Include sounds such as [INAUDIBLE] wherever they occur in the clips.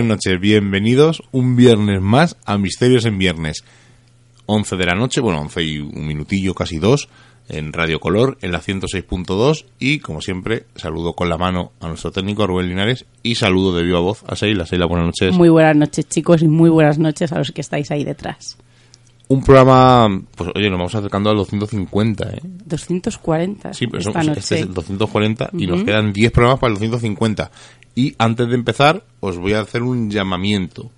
buenas noches, bienvenidos un viernes más a Misterios en Viernes. 11 de la noche, bueno, 11 y un minutillo, casi dos, en Radio Color, en la 106.2 y, como siempre, saludo con la mano a nuestro técnico Rubén Linares y saludo de viva voz a Seila. Seila, buenas noches. Muy buenas noches, chicos, y muy buenas noches a los que estáis ahí detrás. Un programa, pues oye, nos vamos acercando al 250, ¿eh? 240. Sí, pero esta son- noche. este es el 240 y nos quedan 10 programas para el 250. Y antes de empezar, os voy a hacer un llamamiento.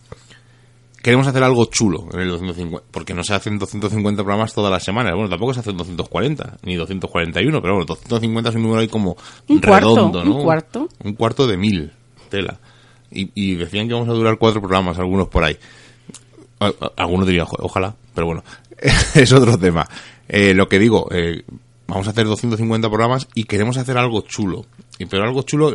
Queremos hacer algo chulo en el 250, porque no se hacen 250 programas todas las semanas. Bueno, tampoco se hacen 240, ni 241, pero bueno, 250 es un número ahí como Un cuarto, redondo, ¿no? un cuarto. Un cuarto de mil, tela. Y, y decían que vamos a durar cuatro programas, algunos por ahí. Algunos dirían, "Jo, ojalá, pero bueno, [LAUGHS] es otro tema. Eh, lo que digo, eh, vamos a hacer 250 programas y queremos hacer algo chulo. Pero algo chulo,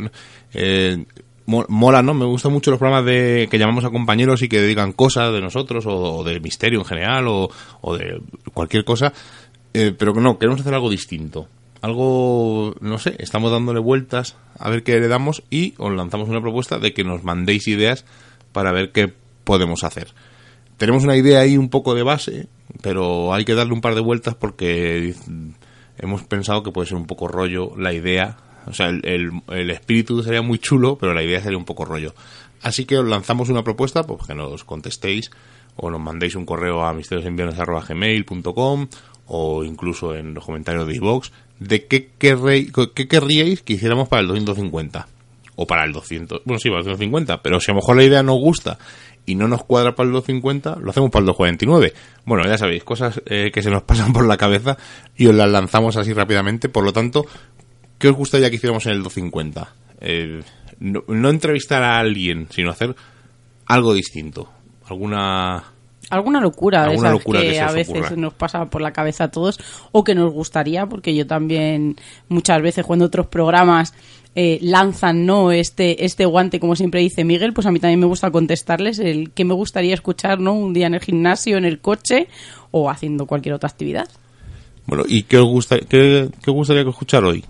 eh, mo- mola, ¿no? Me gustan mucho los programas de que llamamos a compañeros y que digan cosas de nosotros o, o de misterio en general o, de cualquier cosa. Eh, pero que no, queremos hacer algo distinto. Algo, no sé, estamos dándole vueltas a ver qué le damos y os lanzamos una propuesta de que nos mandéis ideas para ver qué podemos hacer tenemos una idea ahí un poco de base, pero hay que darle un par de vueltas porque hemos pensado que puede ser un poco rollo la idea. O sea, el, el- espíritu sería muy chulo, pero la idea sería un poco rollo. Así que os lanzamos una propuesta, pues que nos contestéis o nos mandéis un correo a misteriosenviernes.gmail.com o incluso en los comentarios de iVoox de qué, querréis- qué querríais que hiciéramos para el 250 o para el 200, bueno, sí, para el 250, pero si a lo mejor la idea nos gusta y no nos cuadra para el 250, lo hacemos para el 249. Bueno, ya sabéis, cosas eh, que se nos [LAUGHS] pasan por la cabeza y os las lanzamos así rápidamente, por lo tanto, ¿qué os gustaría que hiciéramos en el 250? Eh, no, no entrevistar a alguien, sino hacer algo distinto. Alguna... Alguna locura de Alguna esas locura que, que a veces ocurra. nos pasa por la cabeza a todos o que nos gustaría, porque yo también muchas veces cuando otros programas eh, lanzan no este este guante, como siempre dice Miguel, pues a mí también me gusta contestarles el que me gustaría escuchar no un día en el gimnasio, en el coche o haciendo cualquier otra actividad. Bueno, ¿y qué os, gusta, qué, qué gustaría que escuchar hoy?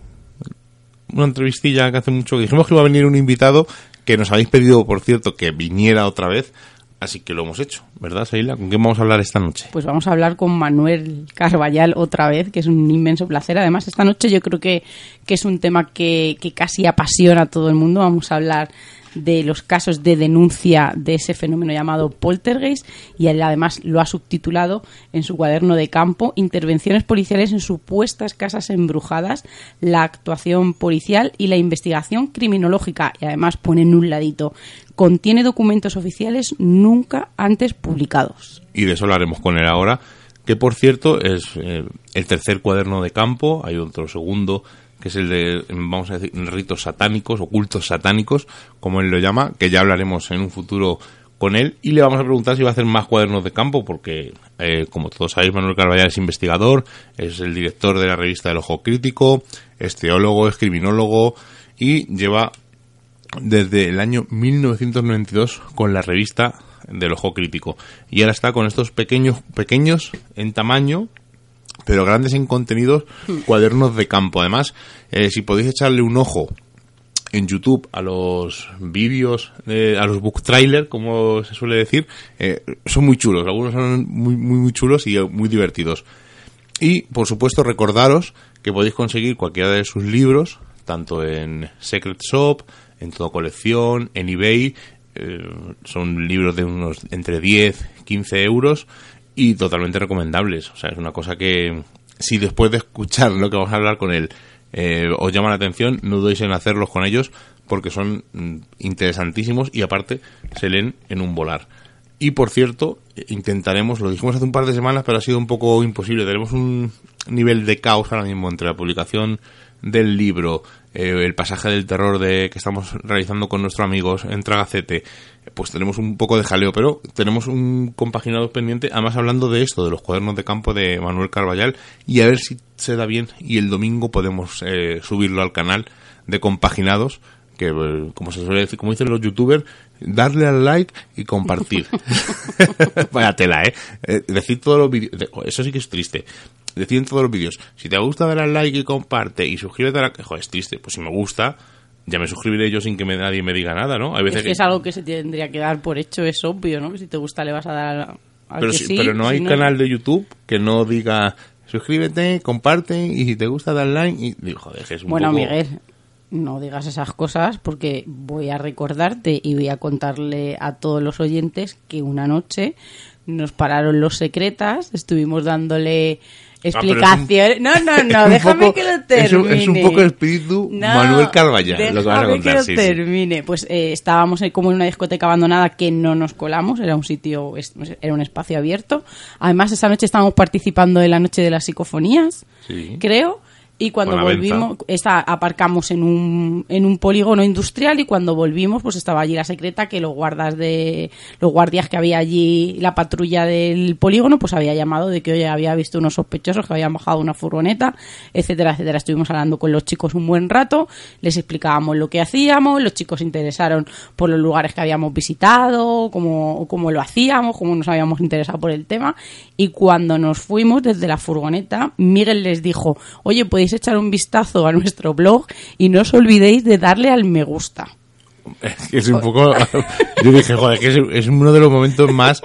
Una entrevistilla que hace mucho que dijimos que iba a venir un invitado que nos habéis pedido, por cierto, que viniera otra vez. Así que lo hemos hecho, ¿verdad, Seila? ¿Con quién vamos a hablar esta noche? Pues vamos a hablar con Manuel Carballal otra vez, que es un inmenso placer. Además, esta noche yo creo que, que es un tema que, que casi apasiona a todo el mundo. Vamos a hablar de los casos de denuncia de ese fenómeno llamado poltergeist y él además lo ha subtitulado en su cuaderno de campo Intervenciones policiales en supuestas casas embrujadas, la actuación policial y la investigación criminológica y además pone en un ladito contiene documentos oficiales nunca antes publicados. Y de eso hablaremos con él ahora, que por cierto es eh, el tercer cuaderno de campo, hay otro segundo que es el de, vamos a decir, ritos satánicos, ocultos satánicos, como él lo llama, que ya hablaremos en un futuro con él. Y le vamos a preguntar si va a hacer más cuadernos de campo porque, eh, como todos sabéis, Manuel Carvallal es investigador, es el director de la revista del Ojo Crítico, es teólogo, es criminólogo y lleva desde el año 1992 con la revista del Ojo Crítico. Y ahora está con estos pequeños, pequeños en tamaño pero grandes en contenidos, cuadernos de campo. Además, eh, si podéis echarle un ojo en YouTube a los vídeos, a los book trailer, como se suele decir, eh, son muy chulos. Algunos son muy, muy, muy chulos y muy divertidos. Y, por supuesto, recordaros que podéis conseguir cualquiera de sus libros, tanto en Secret Shop, en toda colección, en eBay. Eh, son libros de unos entre 10, 15 euros y totalmente recomendables. O sea, es una cosa que, si después de escuchar lo que vamos a hablar con él, eh, os llama la atención, no dudéis en hacerlos con ellos porque son mm, interesantísimos y aparte se leen en un volar. Y por cierto, intentaremos, lo dijimos hace un par de semanas, pero ha sido un poco imposible. Tenemos un nivel de caos ahora mismo entre la publicación del libro, eh, el pasaje del terror de que estamos realizando con nuestros amigos en Tragacete, pues tenemos un poco de jaleo, pero tenemos un compaginado pendiente, además hablando de esto, de los cuadernos de campo de Manuel Carballal, y a ver si se da bien y el domingo podemos eh, subirlo al canal de compaginados que eh, como se suele decir, como dicen los youtubers, darle al like y compartir. [LAUGHS] [LAUGHS] Vaya tela, ¿eh? eh decir todos los vídeos, eso sí que es triste. Decir en todos los vídeos, si te gusta dar al like y comparte y suscríbete a la... Joder, es triste, pues si me gusta, ya me suscribiré yo sin que me, nadie me diga nada, ¿no? Hay veces es que, es algo que se tendría que dar por hecho, es obvio, ¿no? Que si te gusta le vas a dar al pero, sí, pero no hay canal de YouTube que no diga suscríbete, comparte y si te gusta dar like y digo, joder, es un Bueno, Miguel, no digas esas cosas porque voy a recordarte y voy a contarle a todos los oyentes que una noche nos pararon los secretas, estuvimos dándole ah, explicación. no, no, [LAUGHS] no, déjame que lo termine. Es un, poco el espíritu Manuel Carvallal lo que vas a contar. que lo termine. Pues eh, estábamos como en una discoteca abandonada que no nos colamos, era un sitio, era un espacio abierto. Además, esa noche estábamos participando en la noche de las psicofonías, creo y cuando volvimos esta, aparcamos en un, en un polígono industrial y cuando volvimos pues estaba allí la secreta que los guardas de los guardias que había allí la patrulla del polígono pues había llamado de que hoy había visto unos sospechosos que habían bajado una furgoneta etcétera etcétera. Estuvimos hablando con los chicos un buen rato les explicábamos lo que hacíamos los chicos se interesaron por los lugares que habíamos visitado cómo, cómo lo hacíamos cómo nos habíamos interesado por el tema. Y cuando nos fuimos desde la furgoneta Miguel les dijo oye podéis echar un vistazo a nuestro blog y no os olvidéis de darle al me gusta. Es un poco. [LAUGHS] Yo dije, joder, que es, uno de los momentos más.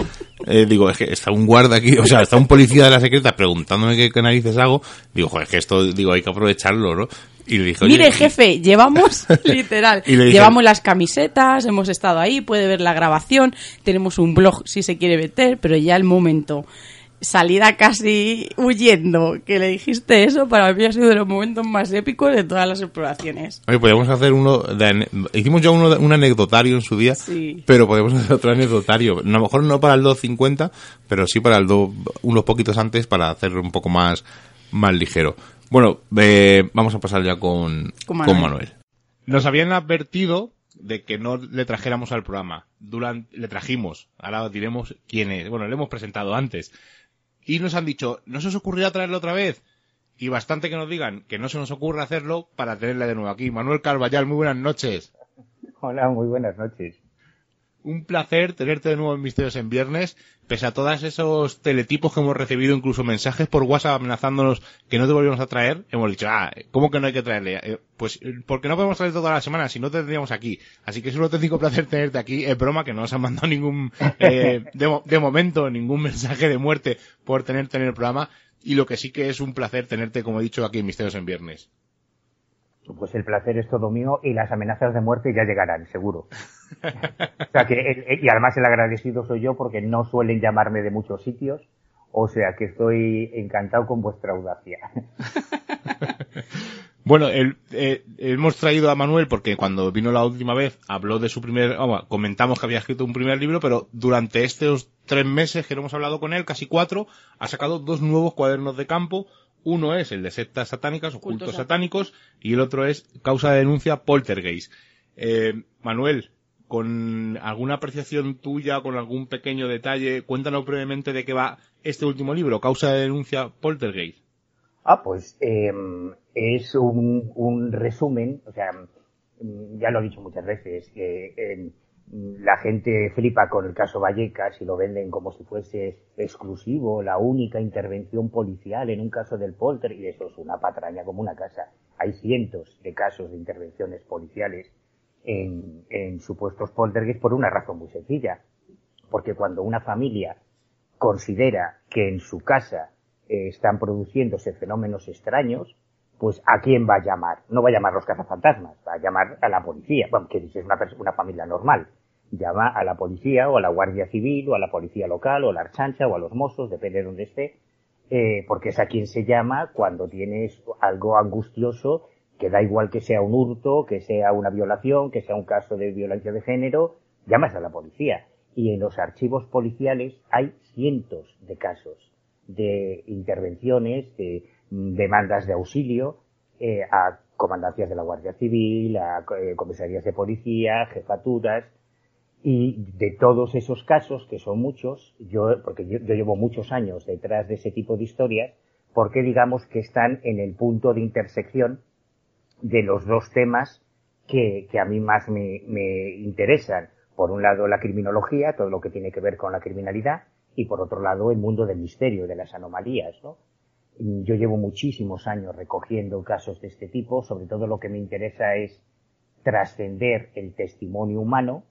Eh, digo, es que está un guarda aquí, o sea, está un policía de la secreta preguntándome qué, narices hago. Digo, joder, es que esto, digo, hay que aprovecharlo, ¿no? Y le dije, Mire, jefe, llevamos, [LAUGHS] [LAUGHS] literal, llevamos las camisetas, hemos estado ahí, puede ver la grabación, tenemos un blog si se quiere meter, pero ya el momento salida casi huyendo que le dijiste eso, para mí ha sido de los momentos más épicos de todas las exploraciones. Oye, podemos hacer uno, de, hicimos ya uno, un anecdotario en su día, pero podemos hacer otro anecdotario. A lo mejor no para el 250, pero sí para el 2, unos poquitos antes para hacerlo un poco más, más ligero. Bueno, eh, vamos a pasar ya con, con Manuel. Nos habían advertido de que no le trajéramos al programa. Durante, le trajimos. Ahora diremos quién es. Bueno, le hemos presentado antes y nos han dicho, ¿no se os ocurrirá traerlo otra vez? Y bastante que nos digan que no se nos ocurre hacerlo para tenerla de nuevo aquí. Manuel Carvallal, muy buenas noches. Hola, muy buenas noches. Un placer tenerte de nuevo en Misterios en Viernes, pese a todos esos teletipos que hemos recibido, incluso mensajes por WhatsApp amenazándonos que no te volvemos a traer, hemos dicho, ah, ¿cómo que no hay que traerle? Eh, pues porque no podemos traer toda la semana, si no te tendríamos aquí. Así que es un auténtico placer tenerte aquí. Es broma que no nos han mandado ningún, [LAUGHS] eh, de, momento, ningún mensaje de muerte por tenerte en el programa. Y lo que sí que es un placer tenerte, como he dicho, aquí en Misterios en Viernes. Pues el placer es todo mío y las amenazas de muerte ya llegarán, seguro. [LAUGHS] o sea que, y además el agradecido soy yo porque no suelen llamarme de muchos sitios, o sea que estoy encantado con vuestra audacia. [LAUGHS] bueno, eh, hemos traído a Manuel porque cuando vino la última vez habló de su primer, comentamos que había escrito un primer libro, pero durante estos tres meses que hemos hablado con él, casi cuatro, ha sacado dos nuevos cuadernos de campo, Uno es el de sectas satánicas o cultos, satánicos y el otro es causa de denuncia poltergeist. Eh, Manuel, con alguna apreciación tuya, con algún pequeño detalle, cuéntanos brevemente de qué va este último libro, causa de denuncia poltergeist. Ah, pues em, es un, resumen, o sea, ya lo he dicho muchas veces, que em, la gente flipa con el caso Vallecas y lo venden como si fuese exclusivo, la única intervención policial en un caso del polter, y eso es una patraña como una casa. Hay cientos de casos de intervenciones policiales en, en supuestos poltergeist por una razón muy sencilla. Porque cuando una familia considera que en su casa eh, están produciéndose fenómenos extraños, pues ¿a quién va a llamar? No va a llamar los cazafantasmas, va a llamar a la policía, bueno, que es una, una familia normal llama a la policía o a la Guardia Civil o a la policía local o a la Archancha o a los Mossos, depende de donde esté, eh, porque es a quien se llama cuando tienes algo angustioso que da igual que sea un hurto, que sea una violación, que sea un caso de violencia de género, llamas a la policía. Y en los archivos policiales hay cientos de casos de intervenciones, de demandas de auxilio eh, a comandancias de la Guardia Civil, a eh, comisarías de policía, jefaturas, y de todos esos casos, que son muchos, yo, porque yo, llevo muchos años detrás de ese tipo de historias, porque digamos que están en el punto de intersección de los dos temas que, que a mí más me, me, interesan. Por un lado la criminología, todo lo que tiene que ver con la criminalidad, y por otro lado el mundo del misterio, de las anomalías, ¿no? Yo llevo muchísimos años recogiendo casos de este tipo, sobre todo lo que me interesa es trascender el testimonio humano,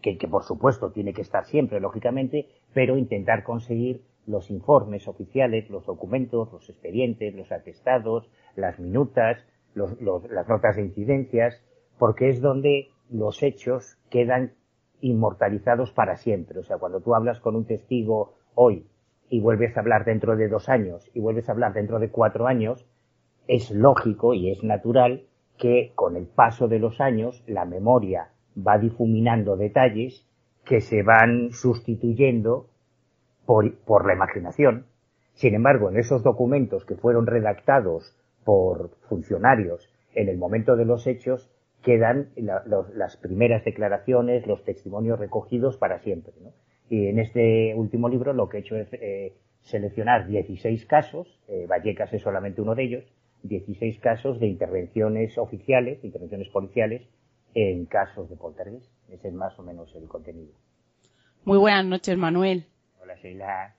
que, que por supuesto tiene que estar siempre, lógicamente, pero intentar conseguir los informes oficiales, los documentos, los expedientes, los atestados, las minutas, los, los, las notas de incidencias, porque es donde los hechos quedan inmortalizados para siempre. O sea, cuando tú hablas con un testigo hoy y vuelves a hablar dentro de dos años y vuelves a hablar dentro de cuatro años, es lógico y es natural que con el paso de los años la memoria va difuminando detalles que se van sustituyendo por, por la imaginación. Sin embargo, en esos documentos que fueron redactados por funcionarios en el momento de los hechos, quedan las primeras declaraciones, los testimonios recogidos para siempre. ¿no? Y en este último libro lo que he hecho es eh, seleccionar 16 casos, eh, Vallecas es solamente uno de ellos, 16 casos de intervenciones oficiales, intervenciones policiales, en casos de poltergeist. Ese es más o menos el contenido. Muy buenas noches, Manuel. Hola, Sheila.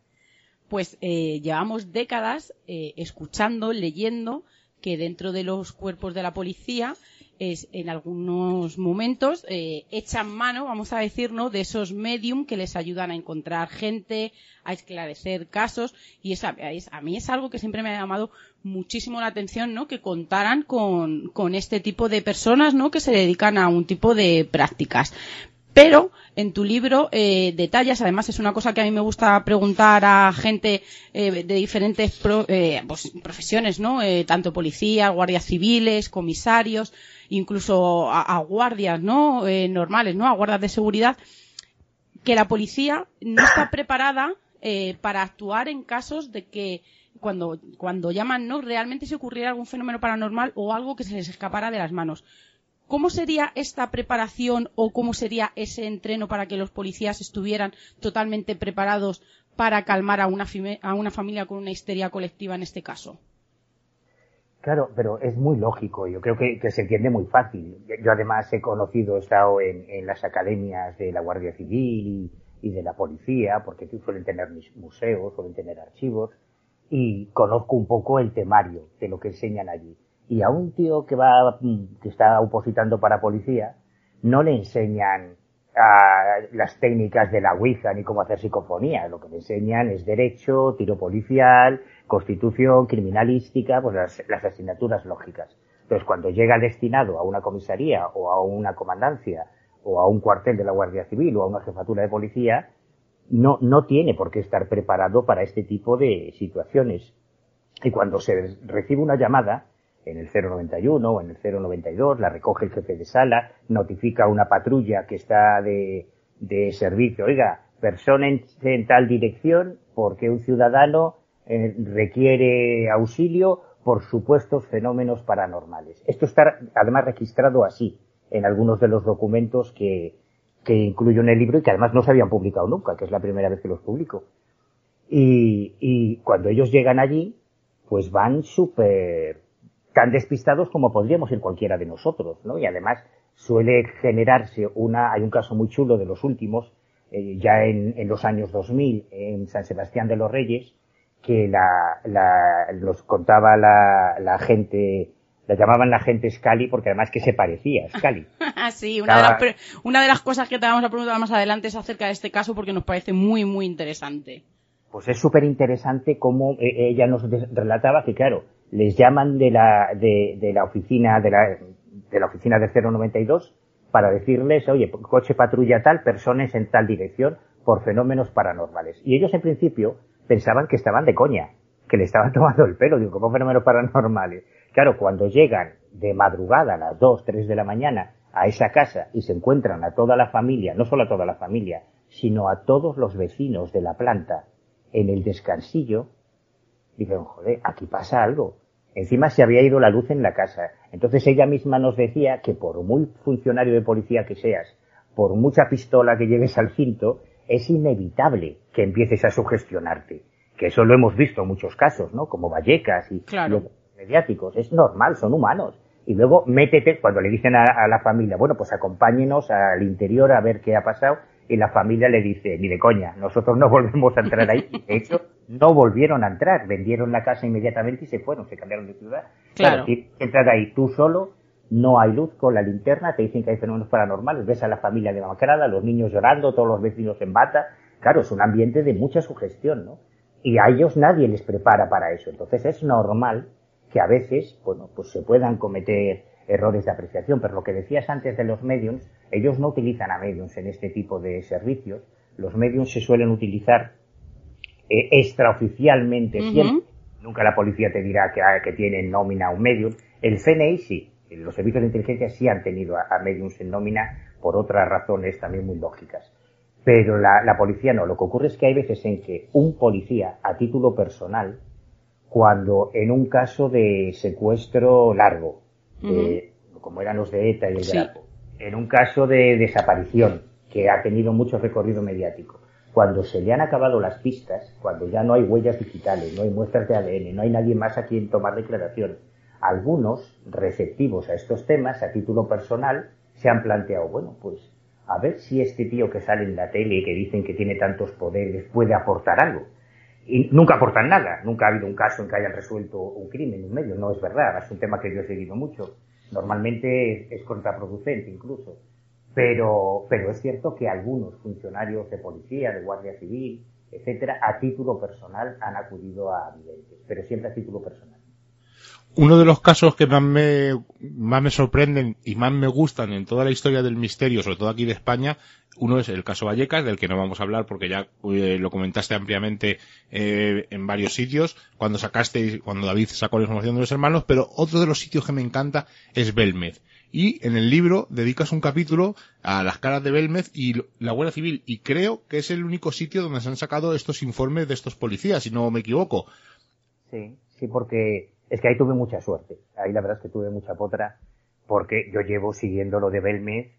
Pues eh, llevamos décadas escuchando, leyendo que dentro de los cuerpos de la policía es en algunos momentos eh, echan mano, vamos a decir, ¿no? de esos medium que les ayudan a encontrar gente, a esclarecer casos y esa, es, a mí es algo que siempre me ha llamado muchísimo la atención, ¿no? Que contaran con, con este tipo de personas, ¿no? Que se dedican a un tipo de prácticas. Pero en tu libro eh, detallas, además es una cosa que a mí me gusta preguntar a gente eh, de diferentes eh, pues, profesiones, ¿no? Eh, tanto policía, guardias civiles, comisarios, incluso a, a guardias, ¿no? Eh, normales, ¿no? A guardas de seguridad, que la policía no está [COUGHS] preparada eh, para actuar en casos de que cuando, cuando llaman no realmente se ocurriera algún fenómeno paranormal o algo que se les escapara de las manos. ¿Cómo sería esta preparación o cómo sería ese entreno para que los policías estuvieran totalmente preparados para calmar a una, familia con una histeria colectiva en este caso? Claro, pero es muy lógico, yo creo que, se entiende muy fácil. Yo además he conocido, he estado en, las academias de la Guardia Civil y, y de la policía, porque suelen tener museos, suelen tener archivos, y conozco un poco el temario de lo que enseñan allí y a un tío que va, que está opositando para policía, no le enseñan a las técnicas de la Ouija ni cómo hacer psicofonía. Lo que le enseñan es derecho, tiro policial, constitución, criminalística, pues las, las asignaturas lógicas. Entonces, cuando llega destinado a una comisaría o a una comandancia o a un cuartel de la Guardia Civil o a una jefatura de policía, no, no tiene por qué estar preparado para este tipo de situaciones. Y cuando se recibe una llamada, en el 091 o en el 092, la recoge el jefe de sala, notifica a una patrulla que está de, de servicio, oiga, persona en, tal dirección porque un ciudadano eh, requiere auxilio por supuestos fenómenos paranormales. Esto está además registrado así en algunos de los documentos que, que incluyo en el libro y que además no se habían publicado nunca, que es la primera vez que los publico. Y, y cuando ellos llegan allí, pues van súper tan despistados como podríamos ir cualquiera de nosotros, ¿no? Y además suele generarse una, hay un caso muy chulo de los últimos, eh, ya en, en, los años 2000, en San Sebastián de los Reyes, que la, la los contaba la, la gente, la llamaban la gente Scali porque además que se parecía, Scali. [LAUGHS] sí, una, Estaba... de las, una de las cosas que te vamos a preguntar más adelante es acerca de este caso porque nos parece muy, muy interesante. Pues es súper interesante cómo eh, ella nos relataba que, claro, les llaman de la, de, de la oficina, de la, de la oficina de 092 para decirles, oye, coche patrulla tal, personas en tal dirección por fenómenos paranormales. Y ellos en principio pensaban que estaban de coña, que le estaban [LAUGHS] tomando el pelo, digo, como fenómenos paranormales. Claro, cuando llegan de madrugada a las 2, 3 de la mañana a esa casa y se encuentran a toda la familia, no solo a toda la familia, sino a todos los vecinos de la planta en el descansillo, dijeron, joder, aquí pasa algo. Encima se había ido la luz en la casa. Entonces ella misma nos decía que por muy funcionario de policía que seas, por mucha pistola que lleves al cinto, es inevitable que empieces a sugestionarte. Que eso lo hemos visto en muchos casos, ¿no? Como Vallecas y claro. mediáticos. Es normal, son humanos. Y luego métete, cuando le dicen a, a, la familia, bueno, pues acompáñenos al interior a ver qué ha pasado, y la familia le dice, ni de coña, nosotros no [LAUGHS] volvemos a entrar ahí. De hecho, no volvieron a entrar, vendieron la casa inmediatamente y se fueron, se cambiaron de ciudad. Claro. claro entrar ahí tú solo, no hay luz con la linterna, te dicen que hay fenómenos paranormales, ves a la familia demacrada, los niños llorando, todos los vecinos en bata. Claro, es un ambiente de mucha sugestión, ¿no? Y a ellos nadie les prepara para eso. Entonces es normal que a veces, bueno, pues se puedan cometer errores de apreciación. Pero lo que decías antes de los mediums, ellos no utilizan a mediums en este tipo de servicios. Los mediums se suelen utilizar eh, extraoficialmente Uh -huh. siempre. Nunca la policía te dirá que, ah, que tienen nómina un medium. El CNI sí. Los servicios de inteligencia sí han tenido a, a mediums en nómina por otras razones también muy lógicas. Pero la, la policía no. Lo que ocurre es que hay veces en que un policía, a título personal, cuando en un caso de secuestro largo, Uh -huh. eh, como eran los de ETA y el Sí. Grapo, en un caso de desaparición que ha tenido mucho recorrido mediático, cuando se le han acabado las pistas, cuando ya no hay huellas digitales, no hay muestras de ADN, no hay nadie más a quien tomar declaración, algunos receptivos a estos temas a título personal se han planteado, bueno, pues a ver si este tío que sale en la tele y que dicen que tiene tantos poderes puede aportar algo. Y nunca aportan nada, nunca ha habido un caso en que hayan resuelto un crimen en medio, no es verdad, es un tema que yo he seguido mucho. Normalmente es contraproducente incluso. Pero, pero es cierto que algunos funcionarios de policía, de guardia civil, etcétera, a título personal han acudido a videntes, pero siempre a título personal. Uno de los casos que más me, más me sorprenden y más me gustan en toda la historia del misterio, sobre todo aquí de España, uno es el caso Vallecas, del que no vamos a hablar porque ya eh, lo comentaste ampliamente eh, en varios sitios, cuando sacaste, cuando David sacó la información de los hermanos, pero otro de los sitios que me encanta es Belmez. Y en el libro dedicas un capítulo a las caras de Belmez y la Guardia Civil, y creo que es el único sitio donde se han sacado estos informes de estos policías, si no me equivoco. Sí, sí, porque es que ahí tuve mucha suerte. Ahí la verdad es que tuve mucha potra, porque yo llevo siguiendo lo de Belmez.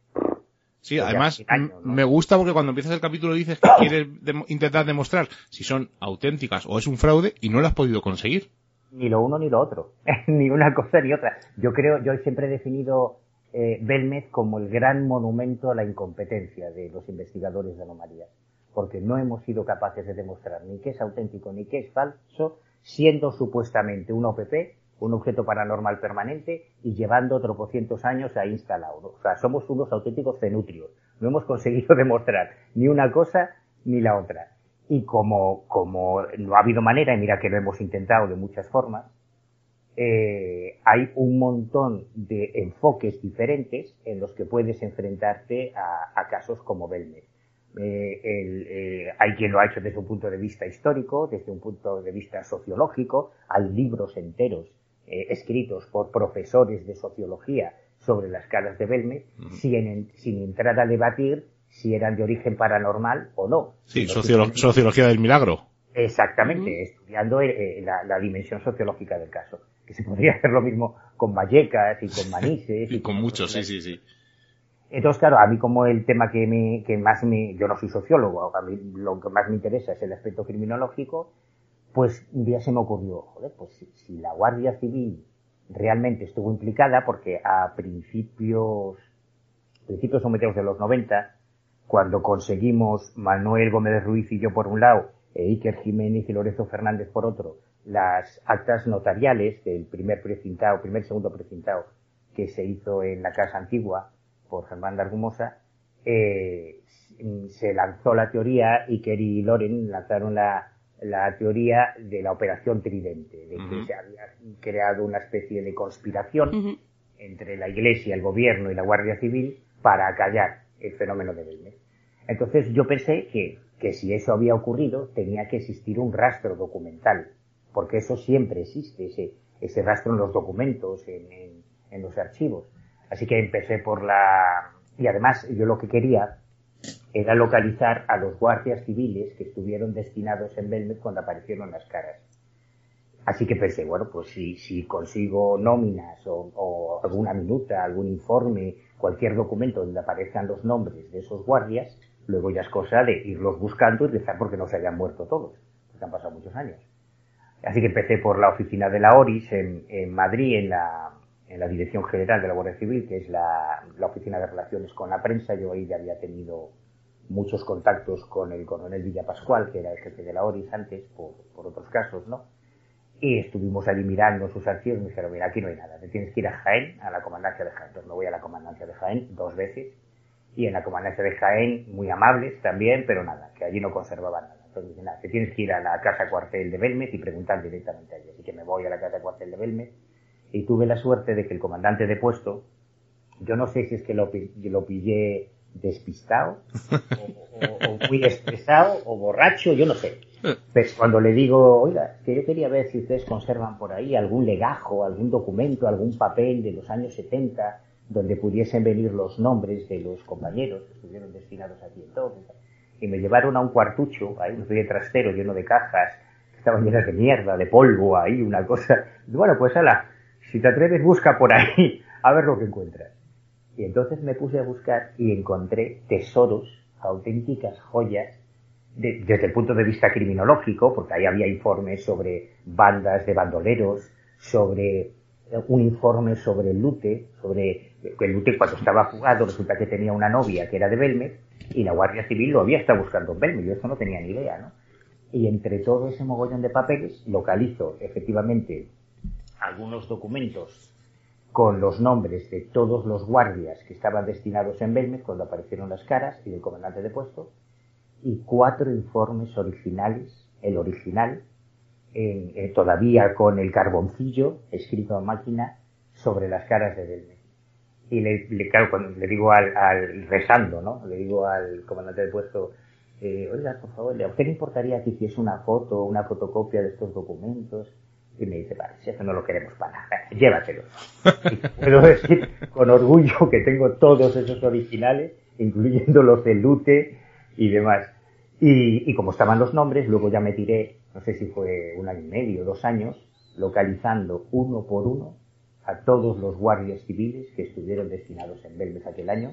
Sí, además hace años, ¿no? me gusta porque cuando empiezas el capítulo dices que quieres intentar demostrar si son auténticas o es un fraude y no lo has podido conseguir. Ni lo uno ni lo otro. [LAUGHS] ni una cosa ni otra. Yo creo, yo siempre he definido eh, Belmez como el gran monumento a la incompetencia de los investigadores de anomalías. Porque no hemos sido capaces de demostrar ni que es auténtico ni que es falso, siendo supuestamente un OPP, un objeto paranormal permanente, y llevando tropocientos años ahí instalado. O sea, somos unos auténticos cenutrios. No hemos conseguido [LAUGHS] demostrar ni una cosa ni la otra. Y como, como no ha habido manera, y mira que lo hemos intentado de muchas formas, eh, hay un montón de enfoques diferentes en los que puedes enfrentarte a, a casos como Belmez. Eh, el, eh, hay quien lo ha hecho desde un punto de vista histórico, desde un punto de vista sociológico, hay libros enteros eh, escritos por profesores de sociología sobre las caras de Belmez, sin, sin entrar a debatir si eran de origen paranormal o no. Sí, sociolo- sociología del milagro. Exactamente, estudiando la, dimensión sociológica del caso. Que se podría [LAUGHS] hacer lo mismo con Vallecas y con Manises. [LAUGHS] y, con, muchos, sí, sí, sí. Entonces, claro, a mí como el tema que, me, que más me... Yo no soy sociólogo, a mí lo que más me interesa es el aspecto criminológico, pues un día se me ocurrió, joder, pues si, la Guardia Civil realmente estuvo implicada, porque a principios, principios o mediados de los 90, cuando conseguimos Manuel Gómez Ruiz y yo por un lado, e Iker Jiménez y Lorenzo Fernández por otro, las actas notariales del primer precintado, primer segundo precintado que se hizo en la Casa Antigua por Germán de Argumosa, eh, se lanzó la teoría, Iker y Loren lanzaron la, la teoría de la operación tridente, de que se había creado una especie de conspiración entre la Iglesia, el gobierno y la Guardia Civil para acallar el fenómeno de Belmez. Entonces yo pensé que, que si eso había ocurrido tenía que existir un rastro documental, porque eso siempre existe, ese, ese rastro en los documentos, en, los archivos. Así que empecé por la... Y además yo lo que quería era localizar a los guardias civiles que estuvieron destinados en Belmez cuando aparecieron las caras. Así que pensé, bueno, pues si, si consigo nóminas o, alguna minuta, algún informe, cualquier documento donde aparezcan los nombres de esos guardias, luego ya es cosa de irlos buscando y rezar porque no se hayan muerto todos, porque han pasado muchos años. Así que empecé por la oficina de la ORIS en, Madrid, en la, Dirección General de la Guardia Civil, que es la, oficina de relaciones con la prensa. Yo ahí ya había tenido muchos contactos con el coronel Villa Pascual, que era el jefe de la ORIS antes, por, otros casos, ¿no? Y estuvimos allí mirando sus archivos y me dijeron, mira, aquí no hay nada, te tienes que ir a Jaén, a la comandancia de Jaén. Entonces me voy a la comandancia de Jaén dos veces, y en la comandancia de Jaén, muy amables también, pero nada, que allí no conservaban nada. Entonces dicen, nada, te tienes que ir a la casa cuartel de Belmez y preguntar directamente allí. Así que me voy a la casa cuartel de Belmez, y tuve la suerte de que el comandante de puesto, yo no sé si es que lo, lo pillé despistado, o, muy estresado, o borracho, yo no sé. Pues cuando le digo, oiga, que yo quería ver si ustedes conservan por ahí algún legajo, algún documento, algún papel de los años 70 donde pudiesen venir los nombres de los compañeros que estuvieron destinados aquí entonces. Y me llevaron a un cuartucho, ahí un de trastero lleno de cajas, que estaban llenas de mierda, de polvo, ahí una cosa. Bueno, pues ala, si te atreves busca por ahí [LAUGHS] a ver lo que encuentras. Y entonces me puse a buscar y encontré tesoros, auténticas joyas, desde el punto de vista criminológico, porque ahí había informes sobre bandas de bandoleros, sobre eh, un informe sobre el Lute, sobre el Lute cuando estaba jugado resulta que tenía una novia que era de Belmez y la Guardia Civil lo había estado buscando en Belmez, yo eso no tenía ni idea, ¿no? Y entre todo ese mogollón de papeles localizo efectivamente algunos documentos con los nombres de todos los guardias que estaban destinados en Belmez cuando aparecieron las caras y del comandante de puesto, y cuatro informes originales, el original, eh, todavía con el carboncillo escrito a máquina sobre las caras de. Y le, le digo al, al, rezando, ¿no? Le digo al comandante de puesto, eh, oiga, por favor, ¿a usted le importaría que hiciese una foto, una fotocopia de estos documentos? Y me dice, vale, si eso no lo queremos para nada, llévatelo. Y puedo decir con orgullo que tengo todos esos originales, incluyendo los de Lute y demás. Y, como estaban los nombres, luego ya me tiré, no sé si fue un año y medio, dos años, localizando uno por uno a todos los guardias civiles que estuvieron destinados en Belmez aquel año.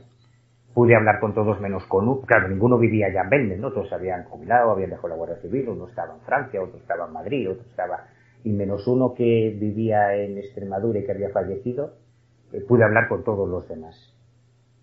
Pude hablar con todos menos con uno. Claro, ninguno vivía ya en Belmez, ¿no? Todos habían jubilado, habían dejado la Guardia Civil, uno estaba en Francia, otro estaba en Madrid, otro estaba y menos uno que vivía en Extremadura y que había fallecido, eh, pude hablar con todos los demás.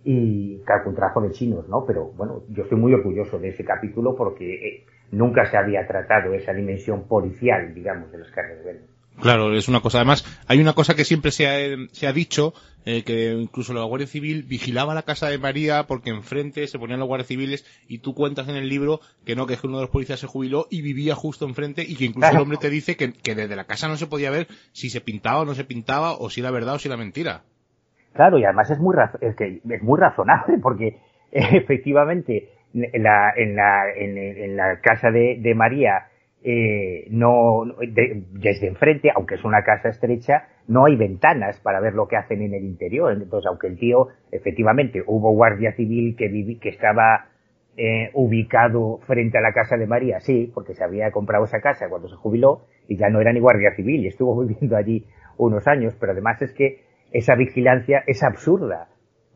Y claro, un trabajo de chinos, ¿no? Pero bueno, yo estoy muy orgulloso de ese capítulo porque eh, nunca se había tratado esa dimensión policial, digamos, de los carros de Claro, es una cosa. Además, hay una cosa que siempre se ha, se ha dicho, eh, que incluso la Guardia Civil vigilaba la casa de María porque enfrente se ponían los guardias civiles y tú cuentas en el libro que no, que, es que uno de los policías se jubiló y vivía justo enfrente y que incluso el hombre te dice que, que desde la casa no se podía ver si se pintaba o no se pintaba o si era verdad o si era mentira. Claro, y además es muy, es que es muy razonable porque [LAUGHS] efectivamente en la, en la, en, la casa de, de María eh, no desde enfrente, aunque es una casa estrecha, no hay ventanas para ver lo que hacen en el interior. Entonces, aunque el tío, efectivamente, hubo guardia civil que, viví, que estaba eh, ubicado frente a la casa de María, sí, porque se había comprado esa casa cuando se jubiló y ya no era ni guardia civil y estuvo [LAUGHS] viviendo allí unos años, pero además es que esa vigilancia es absurda,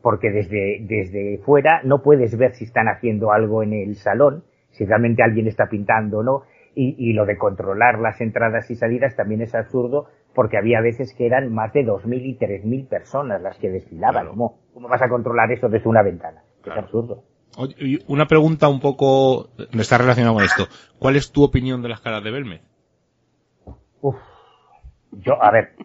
porque desde, desde fuera no puedes ver si están haciendo algo en el salón, si realmente alguien está pintando o no, y, y lo de controlar las entradas y salidas también es absurdo, porque había veces que eran más de 2.000 y 3.000 personas las que desfilaban. Claro. ¿Cómo, ¿Cómo vas a controlar eso desde una ventana? Claro. Es absurdo. Oye, una pregunta un poco me está relacionada con esto. ¿Cuál es tu opinión de las caras de Belmez? Uf. Yo, a ver,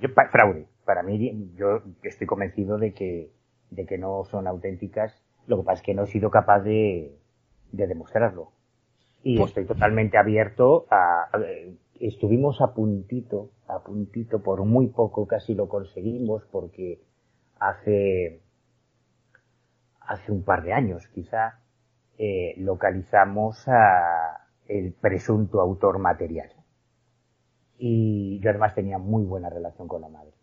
yo, fraude. Para mí, yo estoy convencido de que, de que no son auténticas. Lo que pasa es que no he sido capaz de, de demostrarlo. Y Pues- estoy totalmente abierto a, a estuvimos a puntito, a puntito, por muy poco casi lo conseguimos porque hace, hace un par de años quizá, eh, localizamos a el presunto autor material. Y yo además tenía muy buena relación con la madre.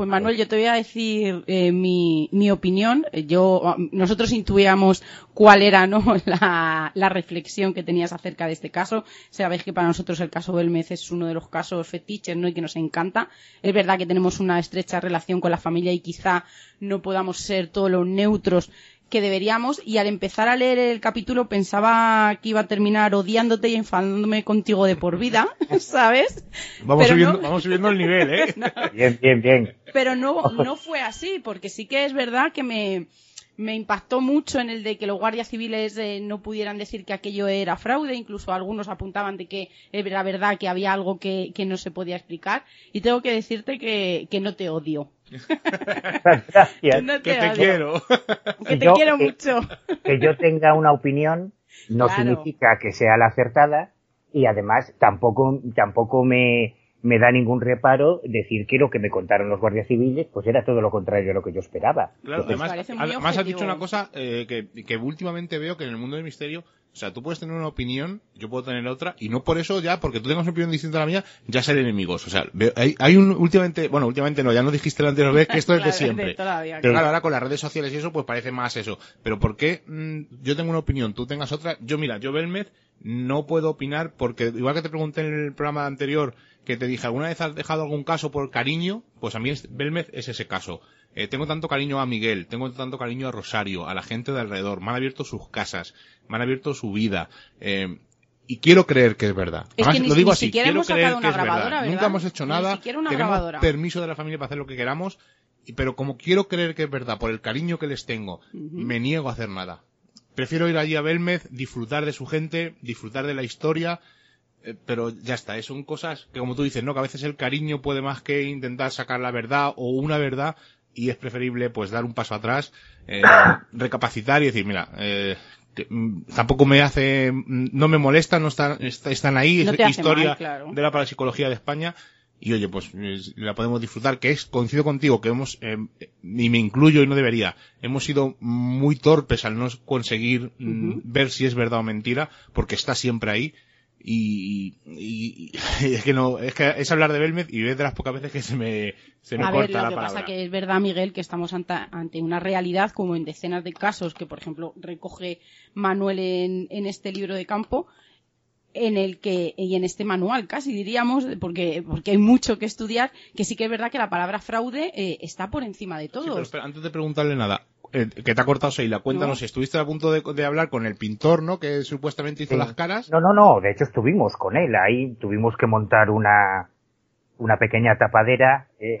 Pues Manuel, yo te voy a decir eh, mi, mi opinión. Yo, nosotros intuíamos cuál era ¿no? [LAUGHS] la, la reflexión que tenías acerca de este caso. Sabéis que para nosotros el caso Belmez es uno de los casos fetiches ¿no? y que nos encanta. Es verdad que tenemos una estrecha relación con la familia y quizá no podamos ser todos los neutros que deberíamos y al empezar a leer el capítulo pensaba que iba a terminar odiándote y enfadándome contigo de por vida, [LAUGHS] ¿sabes? Vamos Pero subiendo, no. vamos subiendo el nivel, ¿eh? [LAUGHS] Bien, bien, bien. Pero no, no fue así, porque sí que es verdad que me, me impactó mucho en el de que los guardias civiles eh, no pudieran decir que aquello era fraude, incluso algunos apuntaban de que era verdad que había algo que, que no se podía explicar. Y tengo que decirte que, que no te odio. Gracias. No que te odio. quiero. Que te Yo, quiero mucho. que yo tenga una opinión no Claro. significa que sea la acertada y además tampoco tampoco me, me da ningún reparo decir que lo que me contaron los guardias civiles pues era todo lo contrario a lo que yo esperaba. Claro, Entonces, además, además has dicho una cosa eh, que, que últimamente veo que en el mundo del misterio, o sea, tú puedes tener una opinión, yo puedo tener otra, y no por eso ya, porque tú tengas una opinión distinta a la mía, ya ser enemigos. O sea, veo- hay, hay un últimamente, bueno, últimamente no, ya no dijiste la anterior vez que esto es de [LAUGHS] siempre. de Pero claro. ahora con las redes sociales y eso, pues parece más eso. Pero ¿por qué mm, yo tengo una opinión, tú tengas otra? Yo, mira, yo Belmez no puedo opinar porque, igual que te pregunté en el programa anterior, que te dije, ¿alguna vez has dejado algún caso por cariño? Pues a mí Belmez es ese caso. Eh, tengo tanto cariño a Miguel, tengo tanto cariño a Rosario, a la gente de alrededor, me han abierto sus casas, me han abierto su vida. eh, y quiero creer que es verdad. Es Además, que ni- lo digo ni así, siquiera quiero hemos creer sacado que una es verdad. grabadora, ¿verdad? Nunca hemos hecho Ni nada, una tenemos grabadora. permiso de la familia para hacer lo que queramos, y- pero como quiero creer que es verdad, por el cariño que les tengo, me niego a hacer nada. Prefiero ir allí a Belmez, disfrutar de su gente, disfrutar de la historia, eh, pero ya está, son cosas que como tú dices, ¿no? Que a veces el cariño puede más que intentar sacar la verdad o una verdad y es preferible pues dar un paso atrás, eh, [COUGHS] recapacitar y decir, mira, eh, que, mm, tampoco me hace, mm, no me molesta, no están, est- están ahí, No es historia mal, claro. de la parapsicología de España y oye, pues es- la podemos disfrutar, que es, coincido contigo, que hemos, eh, y me incluyo y no debería, hemos sido muy torpes al no conseguir mm, ver si es verdad o mentira, porque está siempre ahí. Y, y- y es que no, es que es hablar de Belmez y es de las pocas veces que se me, se me A corta ver, lo la que palabra. pasa que es verdad, Miguel, que estamos anta- ante una realidad, como en decenas de casos que, por ejemplo, recoge Manuel en, en este libro de campo, en el que, y en este manual casi diríamos, porque, porque hay mucho que estudiar, que sí que es verdad que la palabra fraude eh, está por encima de Sí, pero todo. espera, antes de preguntarle nada, eh, que te ha cortado Seila, cuéntanos, No. si estuviste a punto de, de hablar con el pintor, ¿no? Que supuestamente hizo Sí. las caras. No, no, no, de hecho estuvimos con él, ahí tuvimos que montar una, una pequeña tapadera, eh,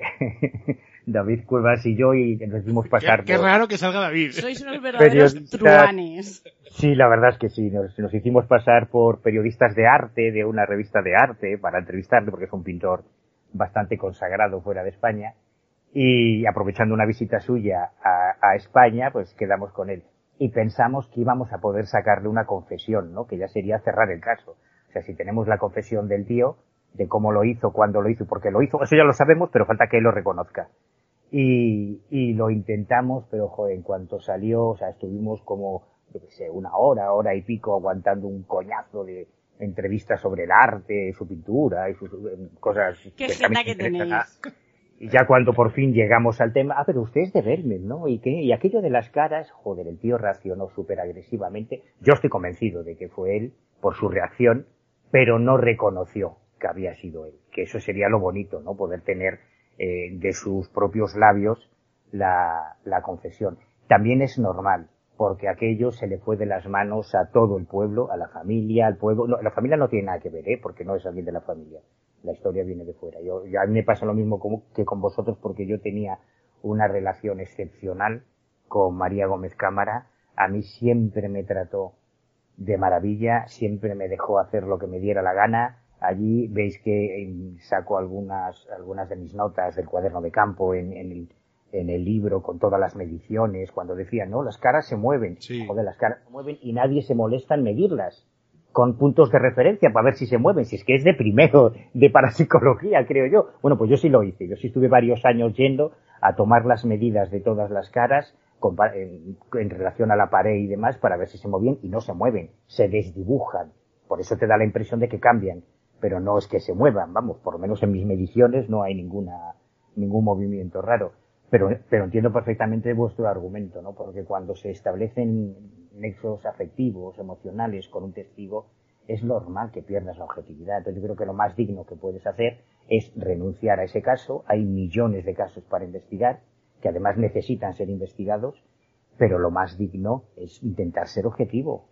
David Cuevas y yo, y nos dimos pasar Qué, qué por- raro que salga David. Sois unos [LAUGHS] verdaderos truanes. Sí, la verdad es que sí, nos, nos hicimos pasar por periodistas de arte, de una revista de arte, para entrevistarle, porque es un pintor bastante consagrado fuera de España, y aprovechando una visita suya a, a España, pues quedamos con él. Y pensamos que íbamos a poder sacarle una confesión, ¿no? Que ya sería cerrar el caso. O sea, si tenemos la confesión del tío, de cómo lo hizo, cuándo lo hizo y por qué lo hizo, eso ya lo sabemos, pero falta que él lo reconozca. Y, y lo intentamos, pero joder, en cuanto salió, o sea, estuvimos como, yo qué sé, una hora, hora y pico aguantando un coñazo de entrevistas sobre el arte, su pintura y sus eh, cosas Qué que a mí jeta me que tenéis. Y ya cuando por fin llegamos al tema, ah, pero usted es de Belmen, ¿no? ¿Y, y aquello de las caras, joder, el tío reaccionó súper agresivamente. Yo estoy convencido de que fue él por su reacción, pero no reconoció que había sido él. Que eso sería lo bonito, ¿no? Poder tener eh, de sus propios labios la, la confesión. También es normal, porque aquello se le fue de las manos a todo el pueblo, a la familia, al pueblo. No, la familia no tiene nada que ver, ¿eh? porque no es alguien de la familia la historia viene de fuera. Yo, a mí me pasa lo mismo que con vosotros porque yo tenía una relación excepcional con María Gómez Cámara. A mí siempre me trató de maravilla, siempre me dejó hacer lo que me diera la gana. Allí veis que saco algunas, algunas de mis notas del cuaderno de campo en, el, en el libro con todas las mediciones, cuando decían, no, las caras se mueven. Joder, las caras se mueven y nadie se molesta en medirlas con puntos de referencia para ver si se mueven, si es que es de primero de parapsicología, creo yo. Bueno, pues yo sí lo hice, yo sí estuve varios años yendo a tomar las medidas de todas las caras en, relación a la pared y demás para ver si se movían y no se mueven, se desdibujan. Por eso te da la impresión de que cambian, pero no es que se muevan, vamos, por lo menos en mis mediciones no hay ninguna, ningún movimiento raro. Pero, pero entiendo perfectamente vuestro argumento, ¿no? Porque cuando se establecen nexos afectivos, emocionales con un testigo, es normal que pierdas la objetividad. Entonces yo creo que lo más digno que puedes hacer es renunciar a ese caso. Hay millones de casos para investigar, que además necesitan ser investigados, pero lo más digno es intentar ser objetivo.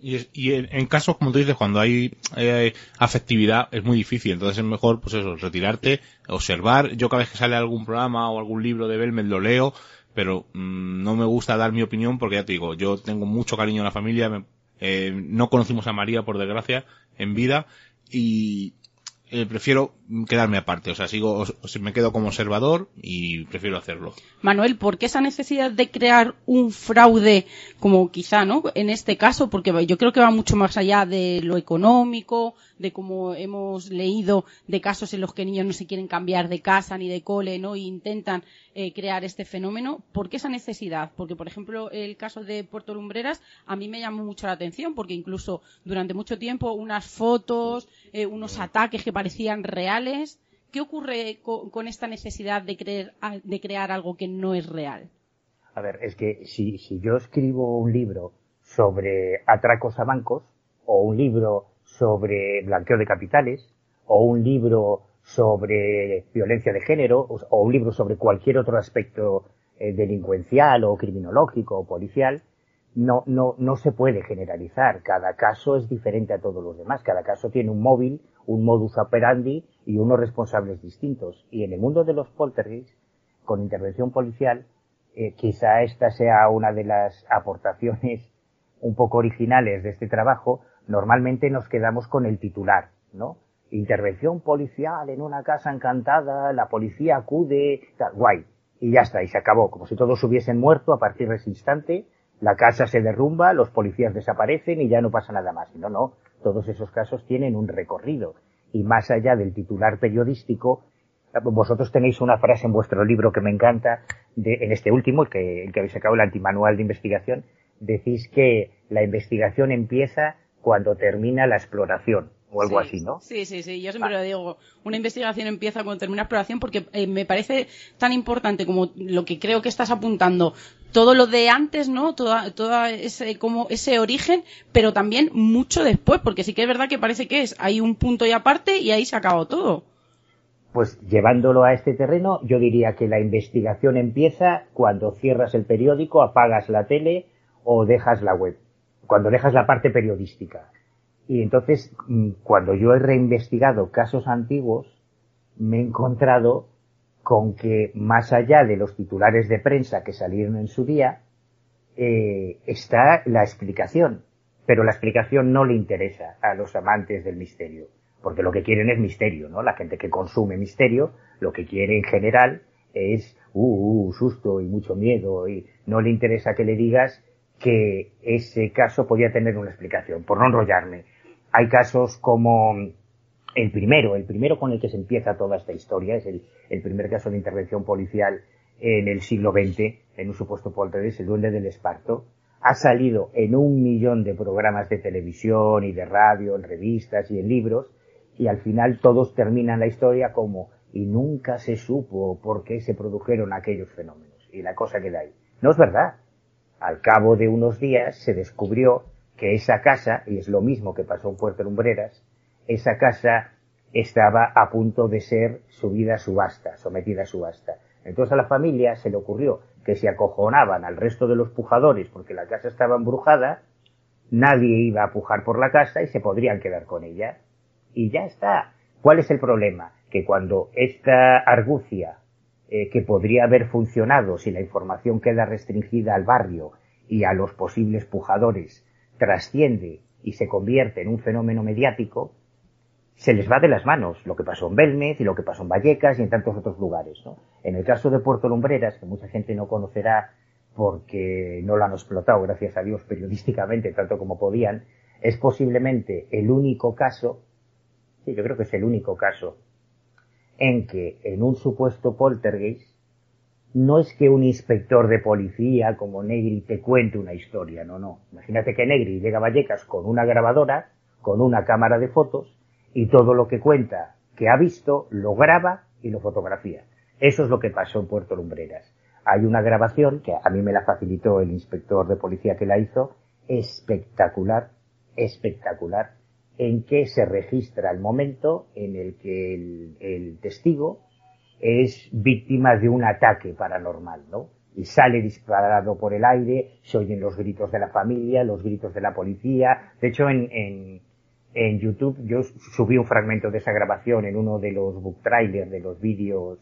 Y, en, casos, como tú dices, cuando hay eh, afectividad es muy difícil, entonces es mejor, pues eso, retirarte, observar. Yo cada vez que sale algún programa o algún libro de Belmed lo leo, pero mm, no me gusta dar mi opinión porque ya te digo, yo tengo mucho cariño en la familia, eh, no conocimos a María por desgracia en vida y, eh, prefiero quedarme aparte. O sea, sigo, me quedo como observador y prefiero hacerlo. Manuel, ¿por qué esa necesidad de crear un fraude como quizá, ¿no? En este caso, porque yo creo que va mucho más allá de lo económico, de como hemos leído de casos en los que niños no se quieren cambiar de casa ni de cole, ¿no? E intentan eh, crear este fenómeno. ¿Por qué esa necesidad? Porque, por ejemplo, el caso de Puerto Lumbreras a mí me llamó mucho la atención porque incluso durante mucho tiempo unas fotos, eh, unos ataques que parecían reales. ¿Qué ocurre con, esta necesidad de, creer, de crear algo que no es real? A ver, es que si, si yo escribo un libro sobre atracos a bancos o un libro sobre blanqueo de capitales o un libro sobre violencia de género o, un libro sobre cualquier otro aspecto eh, delincuencial o criminológico o policial, no, no, no se puede generalizar. Cada caso es diferente a todos los demás. Cada caso tiene un móvil, un modus operandi y unos responsables distintos. Y en el mundo de los poltergeists, con intervención policial, eh, quizá esta sea una de las aportaciones un poco originales de este trabajo, normalmente nos quedamos con el titular, ¿no? Intervención policial en una casa encantada, la policía acude, guay, y ya está, y se acabó, como si todos hubiesen muerto a partir de ese instante, la casa se derrumba, los policías desaparecen y ya no pasa nada más. No, no, todos esos casos tienen un recorrido, y más allá del titular periodístico, vosotros tenéis una frase en vuestro libro que me encanta, de, en este último, el que, el que habéis sacado, el antimanual de investigación, decís que la investigación empieza cuando termina la exploración o algo así, ¿no? Sí, sí, sí, yo siempre lo digo. Una investigación empieza cuando termina exploración porque eh, me parece tan importante como lo que creo que estás apuntando, todo lo de antes, ¿no? Toda, toda ese, como ese origen, pero también mucho después, porque sí que es verdad que parece que es, hay un punto y aparte y ahí se acabó todo. Pues llevándolo a este terreno, yo diría que la investigación empieza cuando cierras el periódico, apagas la tele o dejas la web cuando dejas la parte periodística. Y entonces, mm, cuando yo he reinvestigado casos antiguos, me he encontrado con que más allá de los titulares de prensa que salieron en su día, eh, está la explicación. Pero la explicación no le interesa a los amantes del misterio, porque lo que quieren es misterio, ¿no? La gente que consume misterio, lo que quiere en general es, uh, uh susto y mucho miedo, y no le interesa que le digas que ese caso podía tener una explicación, por no enrollarme. Hay casos como el primero, el primero con el que se empieza toda esta historia, es el, primer caso de intervención policial en el siglo XX, en un supuesto poltergeist, el duende del esparto, ha salido en un millón de programas de televisión y de radio, en revistas y en libros, y al final todos terminan la historia como y nunca se supo por qué se produjeron aquellos fenómenos. Y la cosa queda ahí. No es verdad. Al cabo de unos días se descubrió que esa casa, y es lo mismo que pasó en Puerto Lumbreras, esa casa estaba a punto de ser subida a subasta, sometida a subasta. Entonces a la familia se le ocurrió que si acojonaban al resto de los pujadores porque la casa estaba embrujada, nadie iba a pujar por la casa y se podrían quedar con ella. Y ya está. ¿Cuál es el problema? Que cuando esta argucia eh, que podría haber funcionado si la información queda restringida al barrio y a los posibles pujadores trasciende y se convierte en un fenómeno mediático, se les va de las manos lo que pasó en Belmez y lo que pasó en Vallecas y en tantos otros lugares. En el caso de Puerto Lumbreras, que mucha gente no conocerá porque no lo han explotado, gracias a Dios, [LAUGHS] periodísticamente, tanto como podían, es posiblemente el único caso, sí, yo creo que es el único caso, en que en un supuesto poltergeist no es que un inspector de policía como Negri te cuente una historia, no, no. Imagínate que Negri llega a Vallecas con una grabadora, con una cámara de fotos, y todo lo que cuenta que ha visto lo graba y lo fotografía. Eso es lo que pasó en Puerto Lumbreras. Hay una grabación que a mí me la facilitó el inspector de policía que la hizo, espectacular, espectacular, en que se registra el momento en el que el, el testigo es víctima de un ataque paranormal, ¿no? Y sale disparado por el aire, se oyen los gritos de la familia, los gritos de la policía. De hecho, en, en, en YouTube yo subí un fragmento de esa grabación en uno de los book trailers, de los vídeos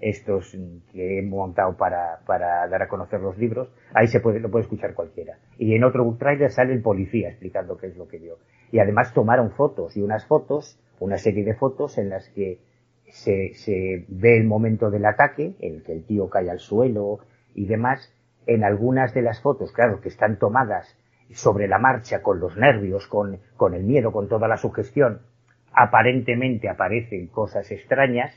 estos que he montado para, para dar a conocer los libros, ahí se puede, lo puede escuchar cualquiera. Y en otro book trailer sale el policía explicando qué es lo que vio. Y además tomaron fotos y unas fotos, una serie de fotos en las que se, se ve el momento del ataque, en el que el tío cae al suelo y demás. En algunas de las fotos, claro, que están tomadas sobre la marcha, con los nervios, con, con el miedo, con toda la sugestión, aparentemente aparecen cosas extrañas,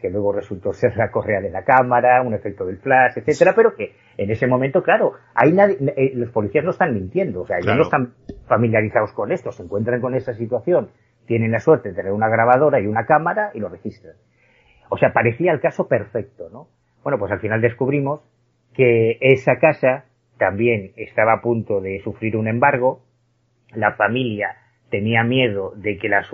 que luego resultó ser la correa de la cámara, un efecto del flash, etcétera, pero que en ese momento, claro, hay nadie, eh, los policías no están mintiendo, o sea, ellos no están familiarizados con esto, se encuentran con esa situación, tienen la suerte de tener una grabadora y una cámara y lo registran. O sea, parecía el caso perfecto, ¿no? Bueno, pues al final descubrimos que esa casa también estaba a punto de sufrir un embargo, la familia tenía miedo de que la,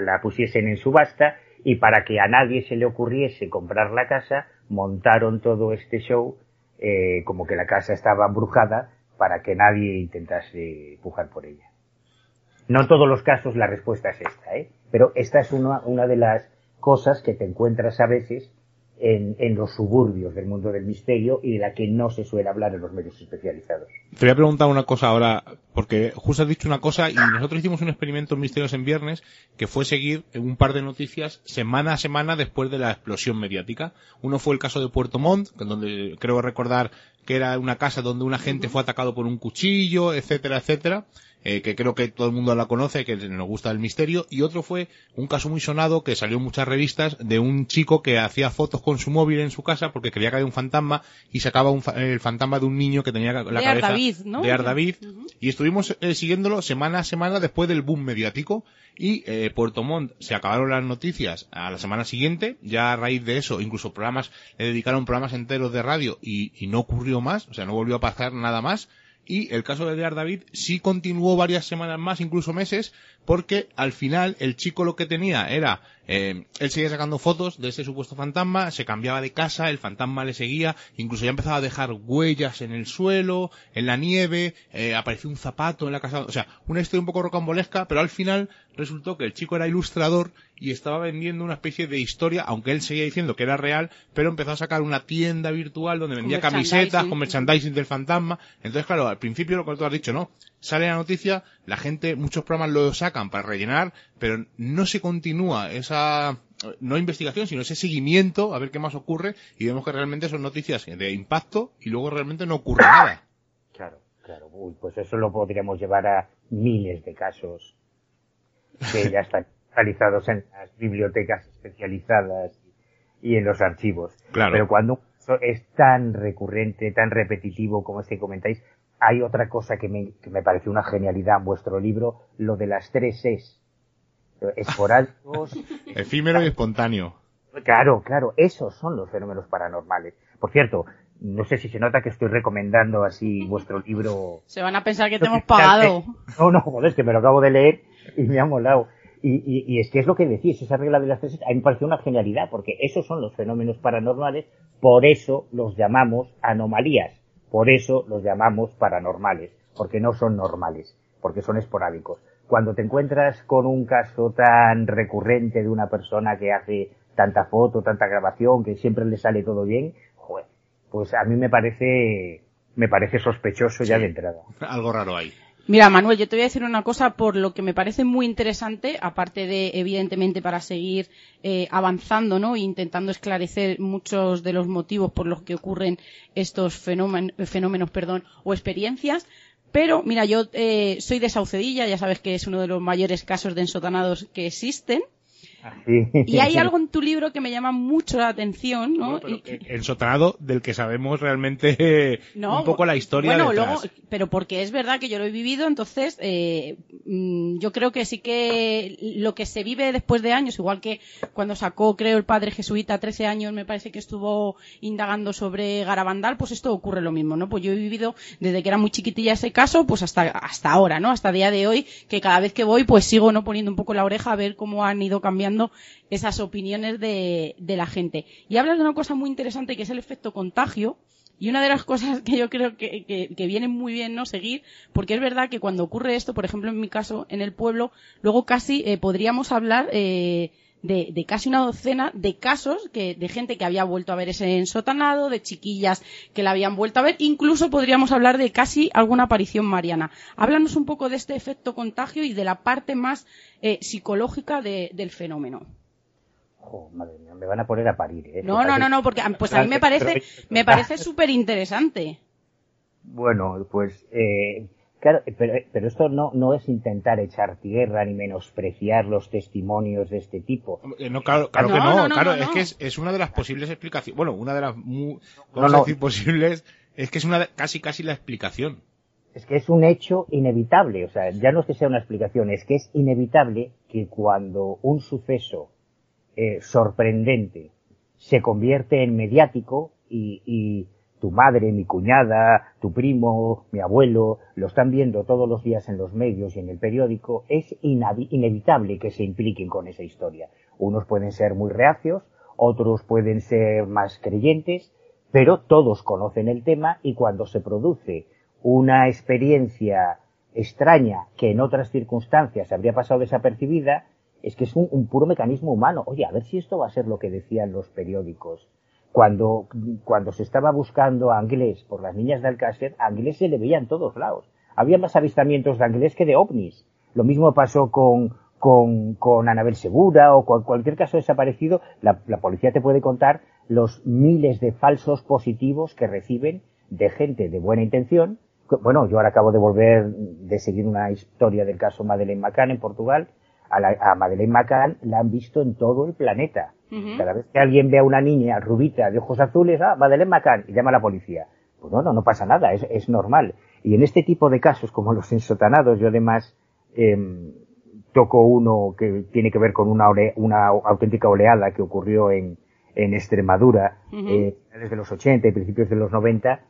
la, pusiesen en subasta y para que a nadie se le ocurriese comprar la casa, montaron todo este show eh, como que la casa estaba embrujada para que nadie intentase pujar por ella. No en todos los casos la respuesta es esta, ¿eh? pero esta es una, una de las cosas que te encuentras a veces en, en, los suburbios del mundo del misterio y de la que no se suele hablar en los medios especializados. Te voy a preguntar una cosa ahora, porque justo has dicho una cosa y nosotros hicimos un experimento en Misterios en Viernes que fue seguir un par de noticias semana a semana después de la explosión mediática. Uno fue el caso de Puerto Montt, donde creo recordar que era una casa donde un agente fue atacado por un cuchillo, etcétera, etcétera eh, que creo que todo el mundo la conoce, que nos gusta el misterio, y otro fue un caso muy sonado que salió en muchas revistas de un chico que hacía fotos con su móvil en su casa porque creía que había un fantasma y sacaba un, el fantasma de un niño que tenía la de cabeza David, ¿no? de Ardavid, uh -huh. y estuvimos eh, siguiéndolo semana a semana después del boom mediático y eh, Puerto Montt se acabaron las noticias a la semana siguiente, ya a raíz de eso, incluso programas, le dedicaron programas enteros de radio y, y no ocurrió más, o sea, no volvió a pasar nada más, y el caso de Dear David sí continuó varias semanas más, incluso meses, porque al final el chico lo que tenía era, eh, él seguía sacando fotos de ese supuesto fantasma, se cambiaba de casa, el fantasma le seguía, incluso ya empezaba a dejar huellas en el suelo, en la nieve, eh, apareció un zapato en la casa, o sea, una historia un poco rocambolesca, pero al final resultó que el chico era ilustrador y estaba vendiendo una especie de historia, aunque él seguía diciendo que era real, pero empezó a sacar una tienda virtual donde vendía con camisetas con merchandising del fantasma. Entonces, claro, al principio lo que tú has dicho, ¿no? Sale la noticia, la gente, muchos programas lo sacan para rellenar, pero no se continúa esa, no investigación, sino ese seguimiento a ver qué más ocurre y vemos que realmente son noticias de impacto y luego realmente no ocurre nada. Claro, claro. Uy, pues eso lo podríamos llevar a miles de casos que ya están realizados en las bibliotecas especializadas y en los archivos. Claro. Pero cuando es tan recurrente, tan repetitivo como este que comentáis, hay otra cosa que me, que me pareció una genialidad en vuestro libro, lo de las tres es. Esporádicos. [LAUGHS] Efímero y espontáneo. Claro, claro, esos son los fenómenos paranormales. Por cierto, no sé si se nota que estoy recomendando así vuestro libro. Se van a pensar que te hemos pagado. No, no, joder, es que me lo acabo de leer y me ha molado. Y, y, es que es lo que decís, esa regla de las tres, a mí me pareció una genialidad, porque esos son los fenómenos paranormales, por eso los llamamos anomalías, por eso los llamamos paranormales, porque no son normales, porque son esporádicos. Cuando te encuentras con un caso tan recurrente de una persona que hace tanta foto, tanta grabación, que siempre le sale todo bien, joder, pues a mí me parece, me parece sospechoso ya de entrada. Algo raro ahí. Mira, Manuel, yo te voy a decir una cosa por lo que me parece muy interesante, aparte de, evidentemente, para seguir eh, avanzando, ¿no? E intentando esclarecer muchos de los motivos por los que ocurren estos fenómenos, perdón, o experiencias. Pero, mira, yo eh, soy de Saucedilla, ya sabes que es uno de los mayores casos de ensotanados que existen. Y hay [LAUGHS] algo en tu libro que me llama mucho la atención, ¿no? El sotanado del que sabemos realmente [LAUGHS] un poco la historia. Bueno, luego, pero porque es verdad que yo lo he vivido, entonces eh, mm, yo creo que sí que lo que se vive después de años, igual que cuando sacó, creo, el padre jesuita 13 años, me parece que estuvo indagando sobre Garabandal, pues esto ocurre lo mismo, ¿no? Pues yo he vivido desde que era muy chiquitilla ese caso, pues hasta hasta ahora, ¿no? Hasta día de hoy, que cada vez que voy, pues sigo no poniendo un poco la oreja a ver cómo han ido cambiando esas opiniones de, la gente. Y hablas de una cosa muy interesante que es el efecto contagio. Y una de las cosas que yo creo que, que, viene muy bien no seguir, porque es verdad que cuando ocurre esto, por ejemplo en mi caso, en el pueblo, luego casi eh, podríamos hablar eh, de, casi una docena de casos que, de gente que había vuelto a ver ese ensotanado, de chiquillas que la habían vuelto a ver, incluso podríamos hablar de casi alguna aparición mariana. Háblanos un poco de este efecto contagio y de la parte más eh, psicológica del fenómeno. madre mía, me van a poner a parir. ¿eh? No, no, no, no, porque pues a mí me parece, me parece súper interesante. Bueno, pues eh, Claro, pero, esto no, no es intentar echar tierra ni menospreciar los testimonios de este tipo. No, claro, claro que no, claro, es que es, una de las posibles explicaciones, bueno, una de las, vamos a decir, posibles, es que es una casi casi la explicación. Es que es un hecho inevitable, o sea, ya no es que sea una explicación, es que es inevitable que cuando un suceso eh, sorprendente se convierte en mediático y tu madre, mi cuñada, tu primo, mi abuelo, lo están viendo todos los días en los medios y en el periódico, es inevitable que se impliquen con esa historia. Unos pueden ser muy reacios, otros pueden ser más creyentes, pero todos conocen el tema y cuando se produce una experiencia extraña que en otras circunstancias habría pasado desapercibida, es que es un, puro mecanismo humano. Oye, a ver si esto va a ser lo que decían los periódicos cuando, cuando se estaba buscando a Anglés por las niñas de Alcácer, a Anglés se le veía en todos lados. Había más avistamientos de Anglés que de ovnis. Lo mismo pasó con, con, con Anabel Segura o con cualquier caso desaparecido. La, policía te puede contar los miles de falsos positivos que reciben de gente de buena intención. Bueno, yo ahora acabo de volver de seguir una historia del caso Madeleine McCann en Portugal. A, la, a Madeleine McCann la han visto en todo el planeta cada vez que alguien ve a una niña rubita de ojos azules, ah, Madeleine McCann, y llama a la policía. Pues no, no, no pasa nada, es, es normal. Y en este tipo de casos, como los ensotanados, yo además eh, toco uno que tiene que ver con una, una auténtica oleada que ocurrió en, en Extremadura eh, desde los 80 y principios de los 90,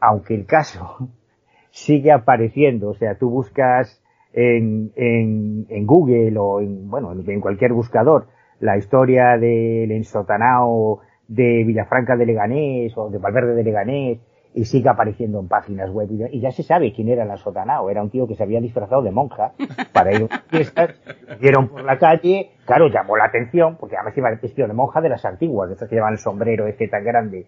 aunque el caso [LAUGHS] sigue apareciendo, o sea, tú buscas en, en, en Google o en, bueno, en cualquier buscador la historia del ensotanao de Villafranca de Leganés o de Valverde de Leganés y sigue apareciendo en páginas web y ya se sabe quién era el ensotanao. Era un tío que se había disfrazado de monja para ir a una fiesta, vieron por la calle, claro, llamó la atención porque además iba vestido de monja de las antiguas, de esas que llevan el sombrero este tan grande.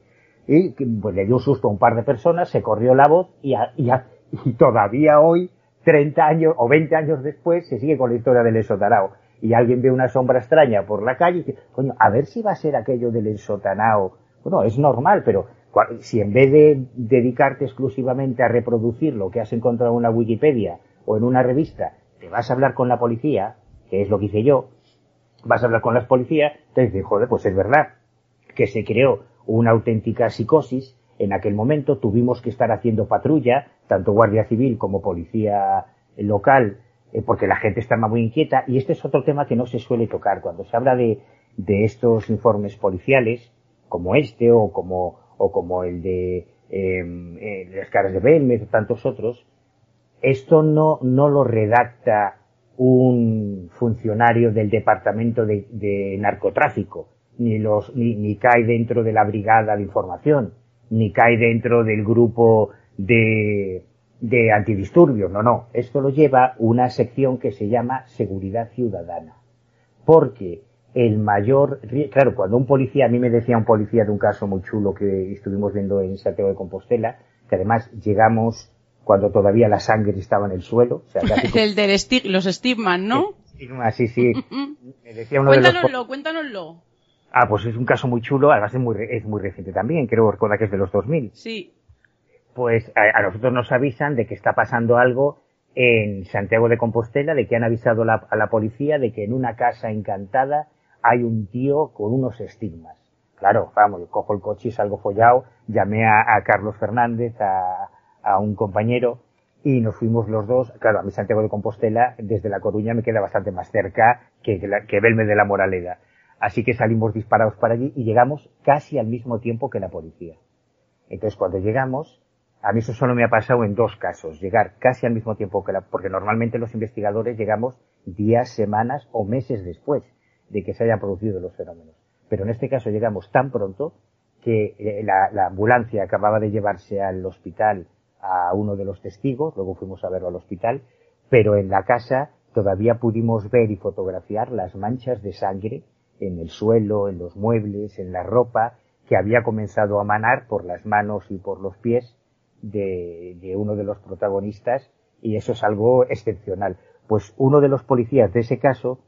Y pues le dio susto a un par de personas, se corrió la voz y, y, todavía hoy, 30 años o 20 años después, se sigue con la historia del ensotanao y alguien ve una sombra extraña por la calle y dice, coño, a ver si va a ser aquello del ensotanao. Bueno, es normal, pero si en vez de dedicarte exclusivamente a reproducir lo que has encontrado en una Wikipedia o en una revista, te vas a hablar con la policía, que es lo que hice yo, vas a hablar con las policías, te dices, joder, pues es verdad que se creó una auténtica psicosis. En aquel momento tuvimos que estar haciendo patrulla, tanto Guardia Civil como Policía Local, eh, porque la gente está muy inquieta y este es otro tema que no se suele tocar. Cuando se habla de, de estos informes policiales, como este o como, o como el de em, eh, las caras de Belmez o tantos otros, esto no, no lo redacta un funcionario del departamento de, narcotráfico, ni, los, ni, ni, cae dentro de la brigada de información, ni cae dentro del grupo de, de antidisturbios, no, no, esto lo lleva una sección que se llama seguridad ciudadana, porque el mayor, claro, cuando un policía, a mí me decía un policía de un caso muy chulo que estuvimos viendo en Santiago de Compostela, que además llegamos cuando todavía la sangre estaba en el suelo. O sea, [LAUGHS] el de los estigmas, ¿no? sí, sí. [LAUGHS] me decía uno cuéntanoslo, cuénnoslo. Ah, pues es un caso muy chulo, además es muy, es muy reciente también, creo recordar que es de los 2000. Sí. Pues a, nosotros nos avisan de que está pasando algo en Santiago de Compostela, de que han avisado a la policía de que en una casa encantada hay un tío con unos estigmas. Claro, vamos, yo cojo el coche y salgo follado, llamé a, Carlos Fernández, a, un compañero, y nos fuimos los dos. Claro, a mi Santiago de Compostela, desde La Coruña, me queda bastante más cerca que, que, Belme de la Moraleda. Así que salimos disparados para allí y llegamos casi al mismo tiempo que la policía. Entonces, cuando llegamos, a mí eso solo me ha pasado en dos casos, llegar casi al mismo tiempo que la, porque normalmente los investigadores llegamos días, semanas o meses después de que se hayan producido los fenómenos. Pero en este caso llegamos tan pronto que eh, la, ambulancia acababa de llevarse al hospital a uno de los testigos, luego fuimos a verlo al hospital, pero en la casa todavía pudimos ver y fotografiar las manchas de sangre en el suelo, en los muebles, en la ropa, que había comenzado a manar por las manos y por los pies de, de uno de los protagonistas, y eso es algo excepcional. Pues uno de los policías de ese caso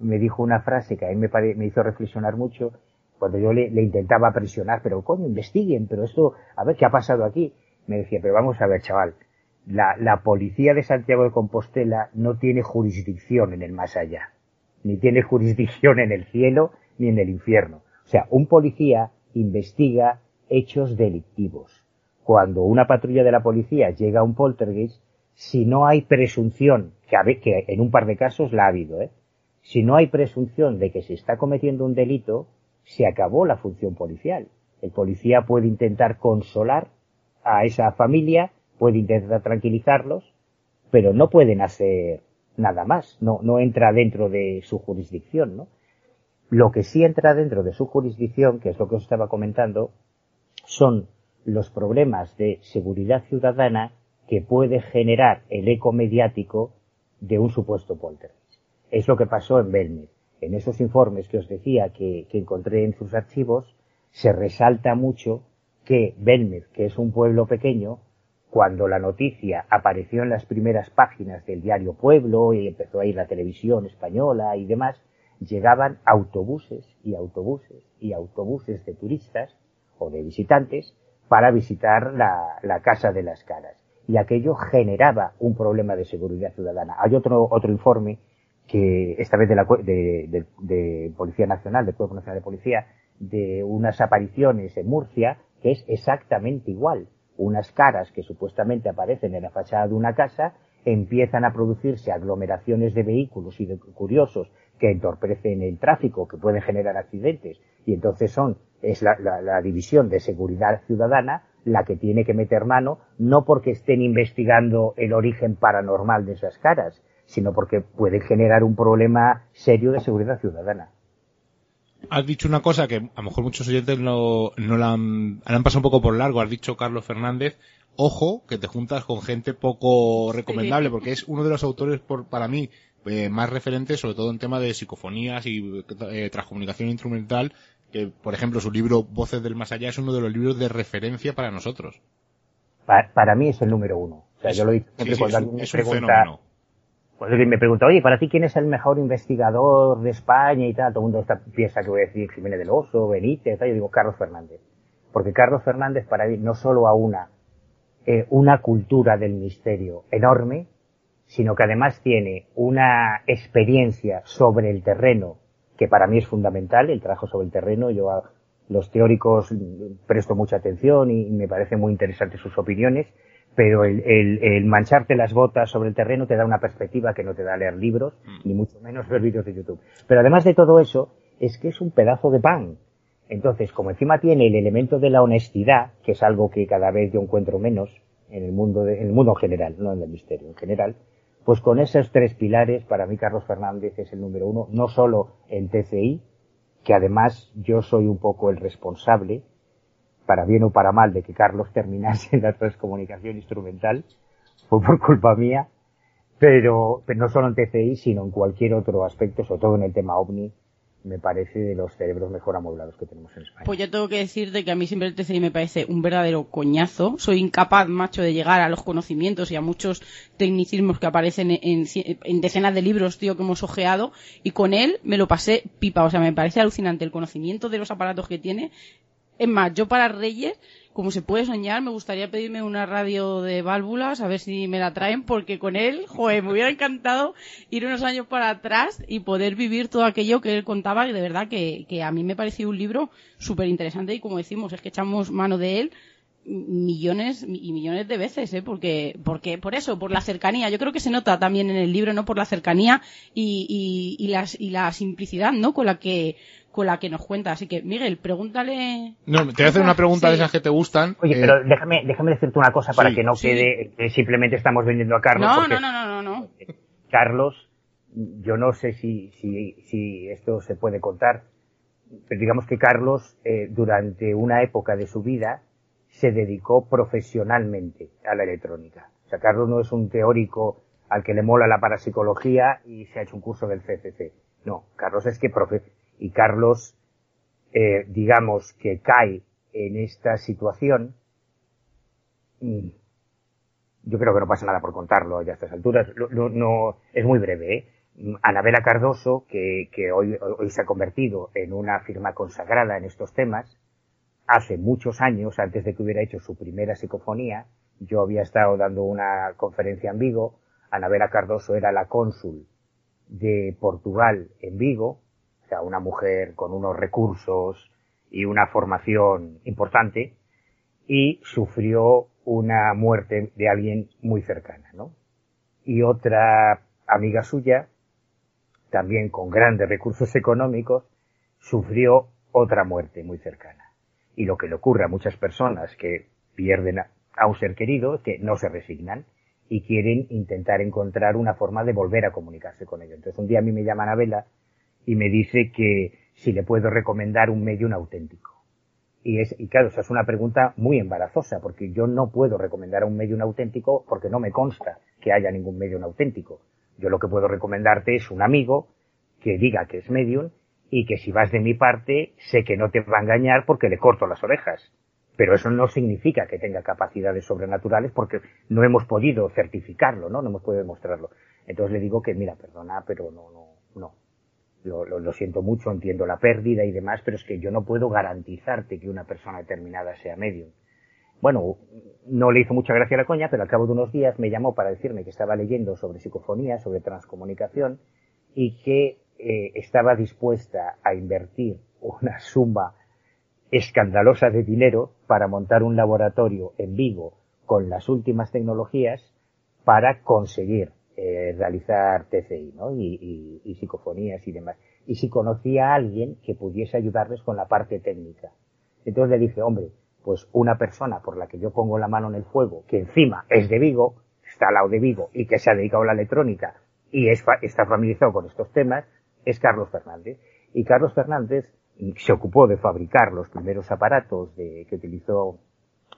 me dijo una frase que a mí me, me hizo reflexionar mucho cuando yo le, intentaba presionar, pero coño, investiguen, pero esto, a ver qué ha pasado aquí. Me decía, pero vamos a ver, chaval, la, la policía de Santiago de Compostela no tiene jurisdicción en el más allá, ni tiene jurisdicción en el cielo ni en el infierno. O sea, un policía investiga hechos delictivos. Cuando una patrulla de la policía llega a un poltergeist, si no hay presunción, que, en un par de casos la ha habido, ¿eh? Si no hay presunción de que se está cometiendo un delito, se acabó la función policial. El policía puede intentar consolar a esa familia, puede intentar tranquilizarlos, pero no pueden hacer nada más, no, no entra dentro de su jurisdicción, ¿no? Lo que sí entra dentro de su jurisdicción, que es lo que os estaba comentando, son los problemas de seguridad ciudadana que puede generar el eco mediático de un supuesto polter. Es lo que pasó en Belmed. En esos informes que os decía que, encontré en sus archivos, se resalta mucho que Belmed, que es un pueblo pequeño, cuando la noticia apareció en las primeras páginas del diario Pueblo y empezó a ir la televisión española y demás, llegaban autobuses y autobuses y autobuses de turistas o de visitantes para visitar la, Casa de las Caras. Y aquello generaba un problema de seguridad ciudadana. Hay otro, otro informe que esta vez de, la, de, de, Policía Nacional, del Cuerpo Nacional de Policía, de unas apariciones en Murcia, que es exactamente igual. Unas caras que supuestamente aparecen en la fachada de una casa, empiezan a producirse aglomeraciones de vehículos y de curiosos que entorpecen el tráfico, que pueden generar accidentes, y entonces son, es la, la, la división de seguridad ciudadana la que tiene que meter mano, no porque estén investigando el origen paranormal de esas caras, sino porque puede generar un problema serio de seguridad ciudadana. Has dicho una cosa que a lo mejor muchos oyentes no, no la han, han pasado un poco por largo. Has dicho Carlos Fernández, ojo, que te juntas con gente poco recomendable, porque es uno de los autores, por, para mí, eh, más referentes, sobre todo en tema de psicofonías y eh, transcomunicación instrumental, que, por ejemplo, su libro Voces del Más Allá es uno de los libros de referencia para nosotros. Para, mí es el número uno. O sea, yo lo he siempre cuando alguien me pregunta, pues me pregunta, oye, para ti quién es el mejor investigador de España y tal, todo el mundo piensa que voy a decir Jiménez del Oso, Benítez, tal, yo digo Carlos Fernández. Porque Carlos Fernández para mí no solo a una, eh, una cultura del misterio enorme, sino que además tiene una experiencia sobre el terreno que para mí es fundamental, el trabajo sobre el terreno, yo a los teóricos presto mucha atención y me parecen muy interesantes sus opiniones, pero el, el, mancharte las botas sobre el terreno te da una perspectiva que no te da leer libros, mm. ni mucho menos ver vídeos de YouTube. Pero además de todo eso, es que es un pedazo de pan. Entonces, como encima tiene el elemento de la honestidad, que es algo que cada vez yo encuentro menos en el mundo, en el mundo general, no en el misterio, en general, pues con esos tres pilares, para mí Carlos Fernández es el número uno, no solo en TCI, que además yo soy un poco el responsable, para bien o para mal, de que Carlos terminase en la transcomunicación instrumental, fue por culpa mía, pero, pero no solo en TCI, sino en cualquier otro aspecto, sobre todo en el tema OVNI, me parece de los cerebros mejor amoblados que tenemos en España. Pues yo tengo que decirte que a mí siempre el TCI me parece un verdadero coñazo. Soy incapaz, macho, de llegar a los conocimientos y a muchos tecnicismos que aparecen en, en, decenas de libros, tío, que hemos ojeado. Y con él me lo pasé pipa. O sea, me parece alucinante el conocimiento de los aparatos que tiene. Es más, yo para Reyes como se puede soñar, me gustaría pedirme una radio de válvulas, a ver si me la traen, porque con él, joder, me hubiera encantado ir unos años para atrás y poder vivir todo aquello que él contaba, y de verdad que, que a mí me pareció un libro súper interesante y como decimos, es que echamos mano de él millones y millones de veces, ¿eh? Porque, porque, por eso, por la cercanía. Yo creo que se nota también en el libro, ¿no? Por la cercanía y, y, y, las, y la simplicidad, ¿no? Con la que, con la que nos cuenta. Así que, Miguel, pregúntale. No, te voy a hacer una pregunta de esas que te gustan. Oye, pero eh, déjame, déjame decirte una cosa para que no quede que simplemente estamos vendiendo a Carlos. No, no, no, no, no, Carlos, yo no sé si, si, si esto se puede contar, pero digamos que Carlos, eh, durante una época de su vida, se dedicó profesionalmente a la electrónica. O sea, Carlos no es un teórico al que le mola la parapsicología y se ha hecho un curso del CCC. No, Carlos es que profe y Carlos, eh, digamos que cae en esta situación, mm, yo creo que no pasa nada por contarlo a estas alturas. No, es muy breve. ¿eh? Anabela Cardoso, que, hoy, hoy, se ha convertido en una firma consagrada en estos temas, hace muchos años, antes de que hubiera hecho su primera psicofonía, yo había estado dando una conferencia en Vigo, Anabela Cardoso era la cónsul de Portugal en Vigo, una mujer con unos recursos y una formación importante, y sufrió una muerte de alguien muy cercana, ¿no? Y otra amiga suya, también con grandes recursos económicos, sufrió otra muerte muy cercana. Y lo que le ocurre a muchas personas que pierden a un ser querido es que no se resignan y quieren intentar encontrar una forma de volver a comunicarse con ellos. Entonces un día a mí me llaman a Vela y me dice que si le puedo recomendar un medium auténtico. Y es, y claro, esa es una pregunta muy embarazosa, porque yo no puedo recomendar a un medium auténtico porque no me consta que haya ningún medium auténtico. Yo lo que puedo recomendarte es un amigo que diga que es medium y que si vas de mi parte sé que no te va a engañar porque le corto las orejas. Pero eso no significa que tenga capacidades sobrenaturales porque no hemos podido certificarlo, ¿no? No hemos podido demostrarlo. Entonces le digo que, mira, perdona, pero no, no, no lo, siento mucho, entiendo la pérdida y demás, pero es que yo no puedo garantizarte que una persona determinada sea medium. Bueno, no le hizo mucha gracia la coña, pero al cabo de unos días me llamó para decirme que estaba leyendo sobre psicofonía, sobre transcomunicación, y que eh, estaba dispuesta a invertir una suma escandalosa de dinero para montar un laboratorio en Vigo con las últimas tecnologías para conseguir eh, realizar TCI, ¿no? Y, y, psicofonías y demás. Y si conocía a alguien que pudiese ayudarles con la parte técnica. Entonces le dije, hombre, pues una persona por la que yo pongo la mano en el fuego, que encima es de Vigo, está al lado de Vigo y que se ha dedicado a la electrónica y es, está familiarizado con estos temas, es Carlos Fernández. Y Carlos Fernández se ocupó de fabricar los primeros aparatos de, que utilizó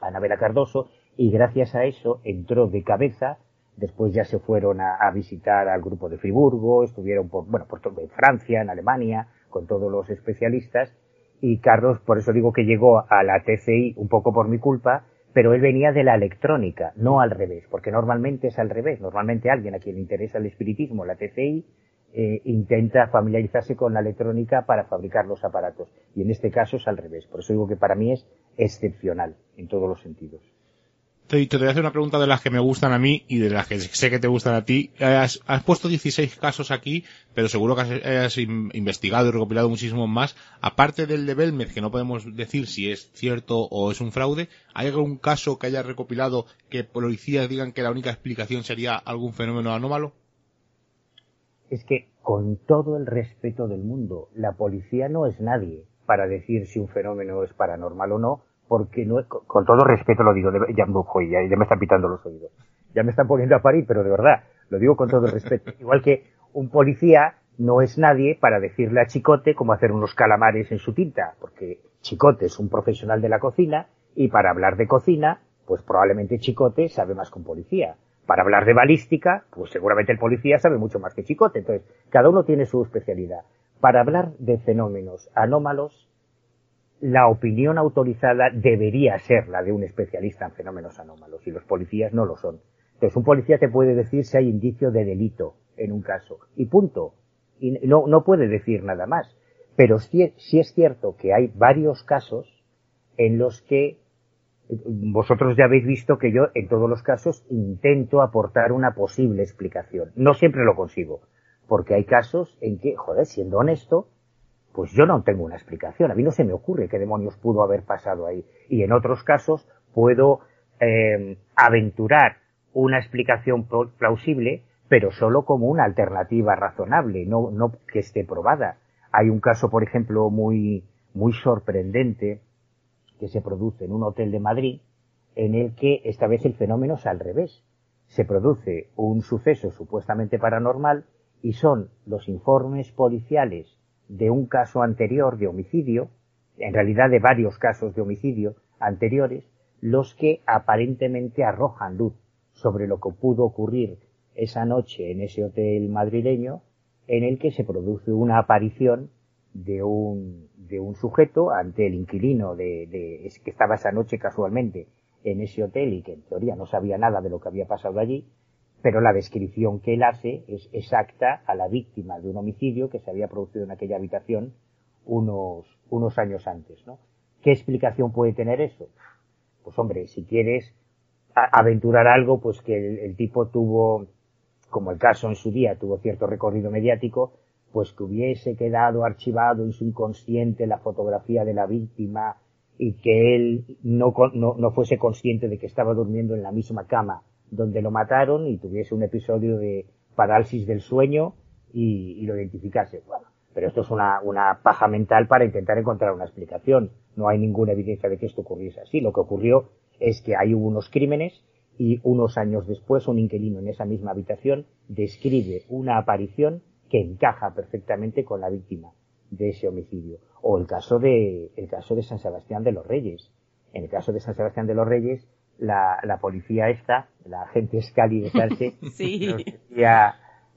Anabela Cardoso y gracias a eso entró de cabeza Después ya se fueron a, visitar al grupo de Friburgo, estuvieron por, bueno, por todo, en Francia, en Alemania, con todos los especialistas. Y Carlos, por eso digo que llegó a la TCI un poco por mi culpa, pero él venía de la electrónica, no al revés, porque normalmente es al revés. Normalmente alguien a quien le interesa el espiritismo, la TCI, eh, intenta familiarizarse con la electrónica para fabricar los aparatos. Y en este caso es al revés. Por eso digo que para mí es excepcional en todos los sentidos. Te, te voy a hacer una pregunta de las que me gustan a mí y de las que sé que te gustan a ti. Has, puesto 16 casos aquí, pero seguro que has, investigado y recopilado muchísimos más. Aparte del de Belmez, que no podemos decir si es cierto o es un fraude, ¿hay algún caso que hayas recopilado que policías digan que la única explicación sería algún fenómeno anómalo? es que con todo el respeto del mundo, la policía no es nadie para decir si un fenómeno es paranormal o no, porque no, con todo respeto lo digo, ya, ya, me están pitando los oídos, ya me están poniendo a parir, pero de verdad, lo digo con todo respeto. [LAUGHS] Igual que un policía no es nadie para decirle a Chicote cómo hacer unos calamares en su tinta, porque Chicote es un profesional de la cocina y para hablar de cocina, pues probablemente Chicote sabe más que un policía. Para hablar de balística, pues seguramente el policía sabe mucho más que Chicote. Entonces, cada uno tiene su especialidad. Para hablar de fenómenos anómalos, la opinión autorizada debería ser la de un especialista en fenómenos anómalos y los policías no lo son. Entonces, un policía te puede decir si hay indicio de delito en un caso y punto. Y no, no puede decir nada más. Pero sí, sí es cierto que hay varios casos en los que vosotros ya habéis visto que yo en todos los casos intento aportar una posible explicación. No siempre lo consigo, porque hay casos en que, joder, siendo honesto, pues yo no tengo una explicación. A mí no se me ocurre qué demonios pudo haber pasado ahí. Y en otros casos puedo eh, aventurar una explicación plausible, pero solo como una alternativa razonable, no, no que esté probada. Hay un caso, por ejemplo, muy, muy sorprendente que se produce en un hotel de Madrid, en el que esta vez el fenómeno es al revés. Se produce un suceso supuestamente paranormal y son los informes policiales de un caso anterior de homicidio, en realidad de varios casos de homicidio anteriores, los que aparentemente arrojan luz sobre lo que pudo ocurrir esa noche en ese hotel madrileño en el que se produce una aparición de un, de un sujeto ante el inquilino de, de, que estaba esa noche casualmente en ese hotel y que en teoría no sabía nada de lo que había pasado allí, pero la descripción que él hace es exacta a la víctima de un homicidio que se había producido en aquella habitación unos, unos años antes, ¿no? ¿Qué explicación puede tener eso? Pues hombre, si quieres aventurar algo, pues que el, el tipo tuvo, como el caso en su día, tuvo cierto recorrido mediático, pues que hubiese quedado archivado en su inconsciente la fotografía de la víctima y que él no, no, no, fuese consciente de que estaba durmiendo en la misma cama donde lo mataron y tuviese un episodio de parálisis del sueño y, lo identificase. Bueno, pero esto es una, una paja mental para intentar encontrar una explicación. No hay ninguna evidencia de que esto ocurriese así. Lo que ocurrió es que hay hubo unos crímenes y unos años después un inquilino en esa misma habitación describe una aparición que encaja perfectamente con la víctima de ese homicidio. O el caso de, el caso de San Sebastián de los Reyes. En el caso de San Sebastián de los Reyes, la, la policía esta, la agente Scali de Sarche, [LAUGHS] sí.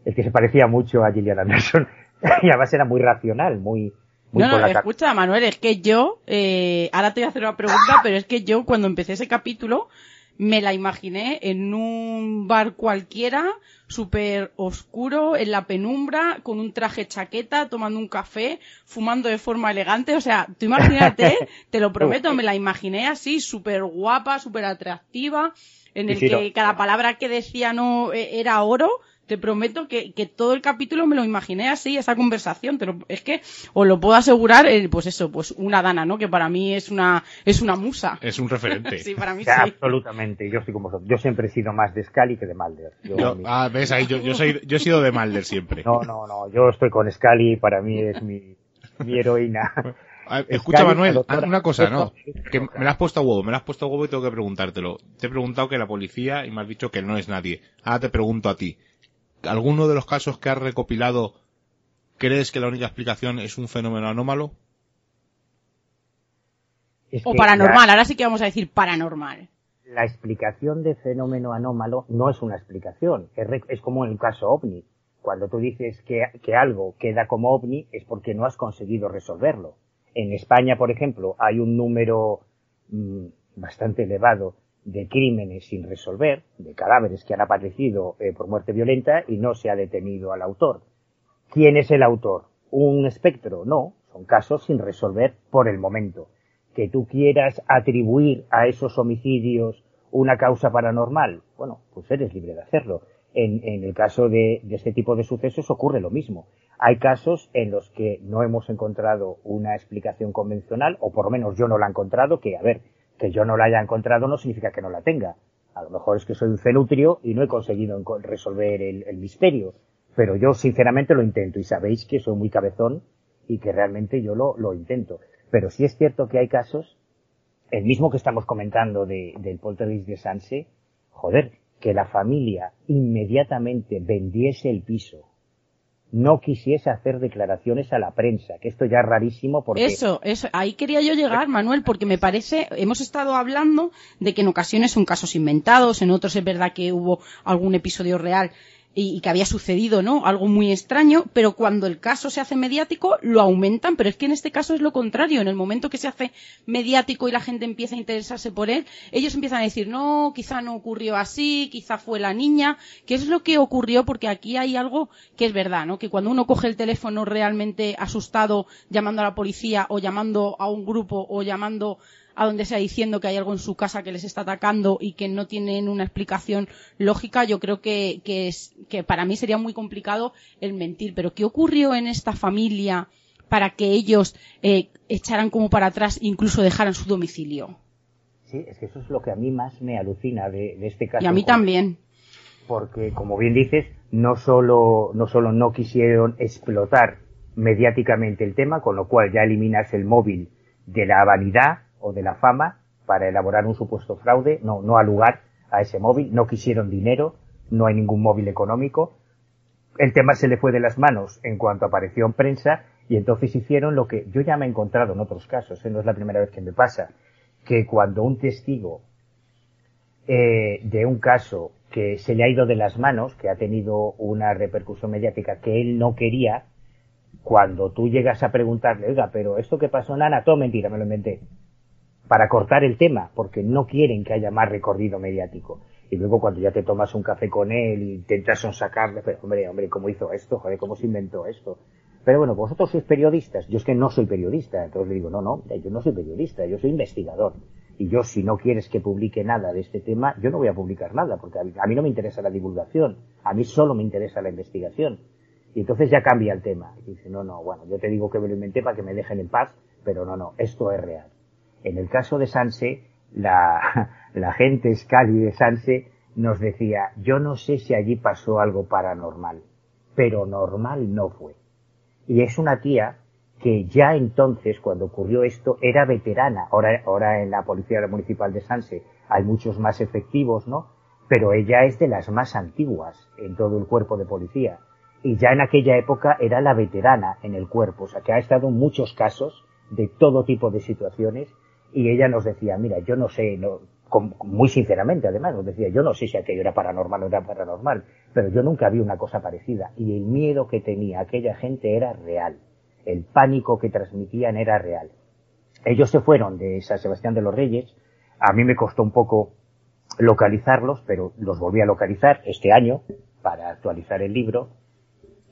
el que se parecía mucho a Gillian Anderson, [LAUGHS] y además era muy racional, muy, muy no, no, escucha, Manuel, es que yo, eh, ahora te voy a hacer una pregunta, pero es que yo cuando empecé ese capítulo, me la imaginé en un bar cualquiera, súper oscuro, en la penumbra, con un traje chaqueta, tomando un café, fumando de forma elegante. O sea, tú imagínate, [LAUGHS] te lo prometo, me la imaginé así, súper guapa, súper atractiva, en el que cada palabra que decía no e, era oro te prometo que, que, todo el capítulo me lo imaginé así, esa conversación, pero es que os lo puedo asegurar, eh, pues eso, pues una dana, ¿no? Que para mí es una, es una musa. Es un referente. [LAUGHS] sí, para mí sí. Absolutamente, yo estoy como vosotros. Yo siempre he sido más de Scali que de Mulder. Yo, ah, ves ahí, yo, yo, soy, yo he sido de Mulder siempre. No, no, no, yo estoy con Scali, para mí es mi, mi heroína. [LAUGHS] Escucha, Manuel, una cosa, ¿no? Que me la has puesto a huevo, me la has puesto a huevo y tengo que preguntártelo. Te he preguntado que la policía y me has dicho que no es nadie. Ahora te pregunto a ti. ¿Alguno de los casos que has recopilado crees que la única explicación es un fenómeno anómalo? o paranormal, ahora sí que vamos a decir paranormal. La explicación de fenómeno anómalo no es una explicación, es, es como en el caso ovni. Cuando tú dices que, que algo queda como ovni es porque no has conseguido resolverlo. En España, por ejemplo, hay un número mmm, bastante elevado de crímenes sin resolver, de cadáveres que han aparecido eh, por muerte violenta y no se ha detenido al autor. ¿Quién es el autor? ¿Un espectro? No, son casos sin resolver por el momento. Que tú quieras atribuir a esos homicidios una causa paranormal, bueno, pues eres libre de hacerlo. En, en el caso de, de este tipo de sucesos ocurre lo mismo. Hay casos en los que no hemos encontrado una explicación convencional, o por lo menos yo no la he encontrado, que, a ver, que yo no la haya encontrado no significa que no la tenga. A lo mejor es que soy un cenutrio y no he conseguido resolver el, el misterio. Pero yo sinceramente lo intento y sabéis que soy muy cabezón y que realmente yo lo, lo intento. Pero sí es cierto que hay casos, el mismo que estamos comentando de, del poltergeist de Sanse, joder, que la familia inmediatamente vendiese el piso, no quisiese hacer declaraciones a la prensa, que esto ya es rarísimo porque... Eso, ahí quería yo llegar, Manuel, porque me parece, hemos estado hablando de que en ocasiones son casos inventados, en otros es verdad que hubo algún episodio real y, que había sucedido, ¿no? Algo muy extraño, pero cuando el caso se hace mediático lo aumentan, pero es que en este caso es lo contrario. En el momento que se hace mediático y la gente empieza a interesarse por él, ellos empiezan a decir, no, quizá no ocurrió así, quizá fue la niña, ¿qué es lo que ocurrió? Porque aquí hay algo que es verdad, ¿no? Que cuando uno coge el teléfono realmente asustado, llamando a la policía o llamando a un grupo o llamando a donde sea diciendo que hay algo en su casa que les está atacando y que no tienen una explicación lógica, yo creo que, que, es, que para mí sería muy complicado el mentir. Pero ¿qué ocurrió en esta familia para que ellos eh, echaran como para atrás, incluso dejaran su domicilio? Sí, es que eso es lo que a mí más me alucina de, de este caso. Y a mí también. Porque, como bien dices, no solo, no solo no quisieron explotar mediáticamente el tema, con lo cual ya eliminas el móvil de la vanidad, o de la fama para elaborar un supuesto fraude, no, no al lugar a ese móvil, no quisieron dinero, no hay ningún móvil económico. El tema se le fue de las manos en cuanto apareció en prensa y entonces hicieron lo que yo ya me he encontrado en otros casos, ¿eh? no es la primera vez que me pasa, que cuando un testigo eh, de un caso que se le ha ido de las manos, que ha tenido una repercusión mediática que él no quería, cuando tú llegas a preguntarle, oiga, pero esto que pasó, Nana, todo mentira, me lo inventé para cortar el tema, porque no quieren que haya más recorrido mediático. Y luego cuando ya te tomas un café con él y intentas sonsacarle, pero hombre, hombre, ¿cómo hizo esto? Joder, ¿cómo se inventó esto? Pero bueno, vosotros sois periodistas, yo es que no soy periodista, entonces le digo, no, no, yo no soy periodista, yo soy investigador. Y yo, si no quieres que publique nada de este tema, yo no voy a publicar nada, porque a mí no me interesa la divulgación, a mí solo me interesa la investigación. Y entonces ya cambia el tema. Y dice, no, no, bueno, yo te digo que me lo inventé para que me dejen en paz, pero no, no, esto es real. En el caso de Sanse, la, [LAUGHS] la gente Scali de Sanse nos decía, yo no sé si allí pasó algo paranormal, pero normal no fue. Y es una tía que ya entonces, cuando ocurrió esto, era veterana. Ahora, ahora en la Policía Municipal de Sanse hay muchos más efectivos, ¿no? Pero ella es de las más antiguas en todo el cuerpo de policía. Y ya en aquella época era la veterana en el cuerpo. O sea, que ha estado en muchos casos de todo tipo de situaciones y ella nos decía, mira, yo no sé, no, muy sinceramente además, nos decía, yo no sé si aquello era paranormal o era paranormal, pero yo nunca vi una cosa parecida y el miedo que tenía aquella gente era real, el pánico que transmitían era real. Ellos se fueron de San Sebastián de los Reyes, a mí me costó un poco localizarlos, pero los volví a localizar este año para actualizar el libro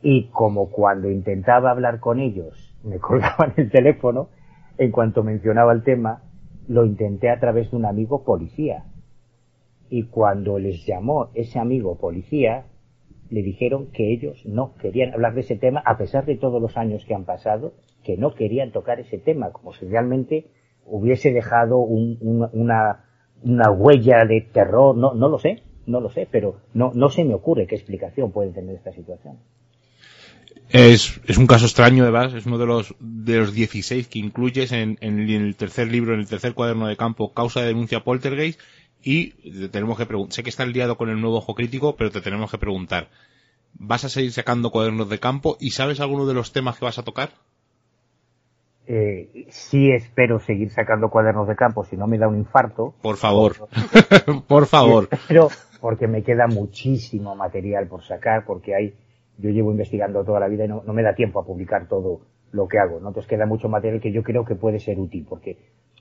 y como cuando intentaba hablar con ellos me [LAUGHS] colgaban el teléfono, en cuanto mencionaba el tema, lo intenté a través de un amigo policía. Y cuando les llamó ese amigo policía, le dijeron que ellos no querían hablar de ese tema, a pesar de todos los años que han pasado, que no querían tocar ese tema, como si realmente hubiese dejado una, una huella de terror, no, no lo sé, no lo sé, pero no, no se me ocurre qué explicación puede tener esta situación. Es, es un caso extraño, además, es uno de los, de los 16 que incluyes en, en, el tercer libro, en el tercer cuaderno de campo, causa de denuncia poltergeist, y te tenemos que preguntar, sé que está liado con el nuevo ojo crítico, pero te tenemos que preguntar, ¿vas a seguir sacando cuadernos de campo y sabes alguno de los temas que vas a tocar? Eh, sí espero seguir sacando cuadernos de campo, si no me da un infarto. Por favor, [LAUGHS] por favor. Pero porque me queda muchísimo material por sacar, porque hay yo llevo investigando toda la vida y no, me da tiempo a publicar todo lo que hago, ¿no? Entonces queda mucho material que yo creo que puede ser útil, porque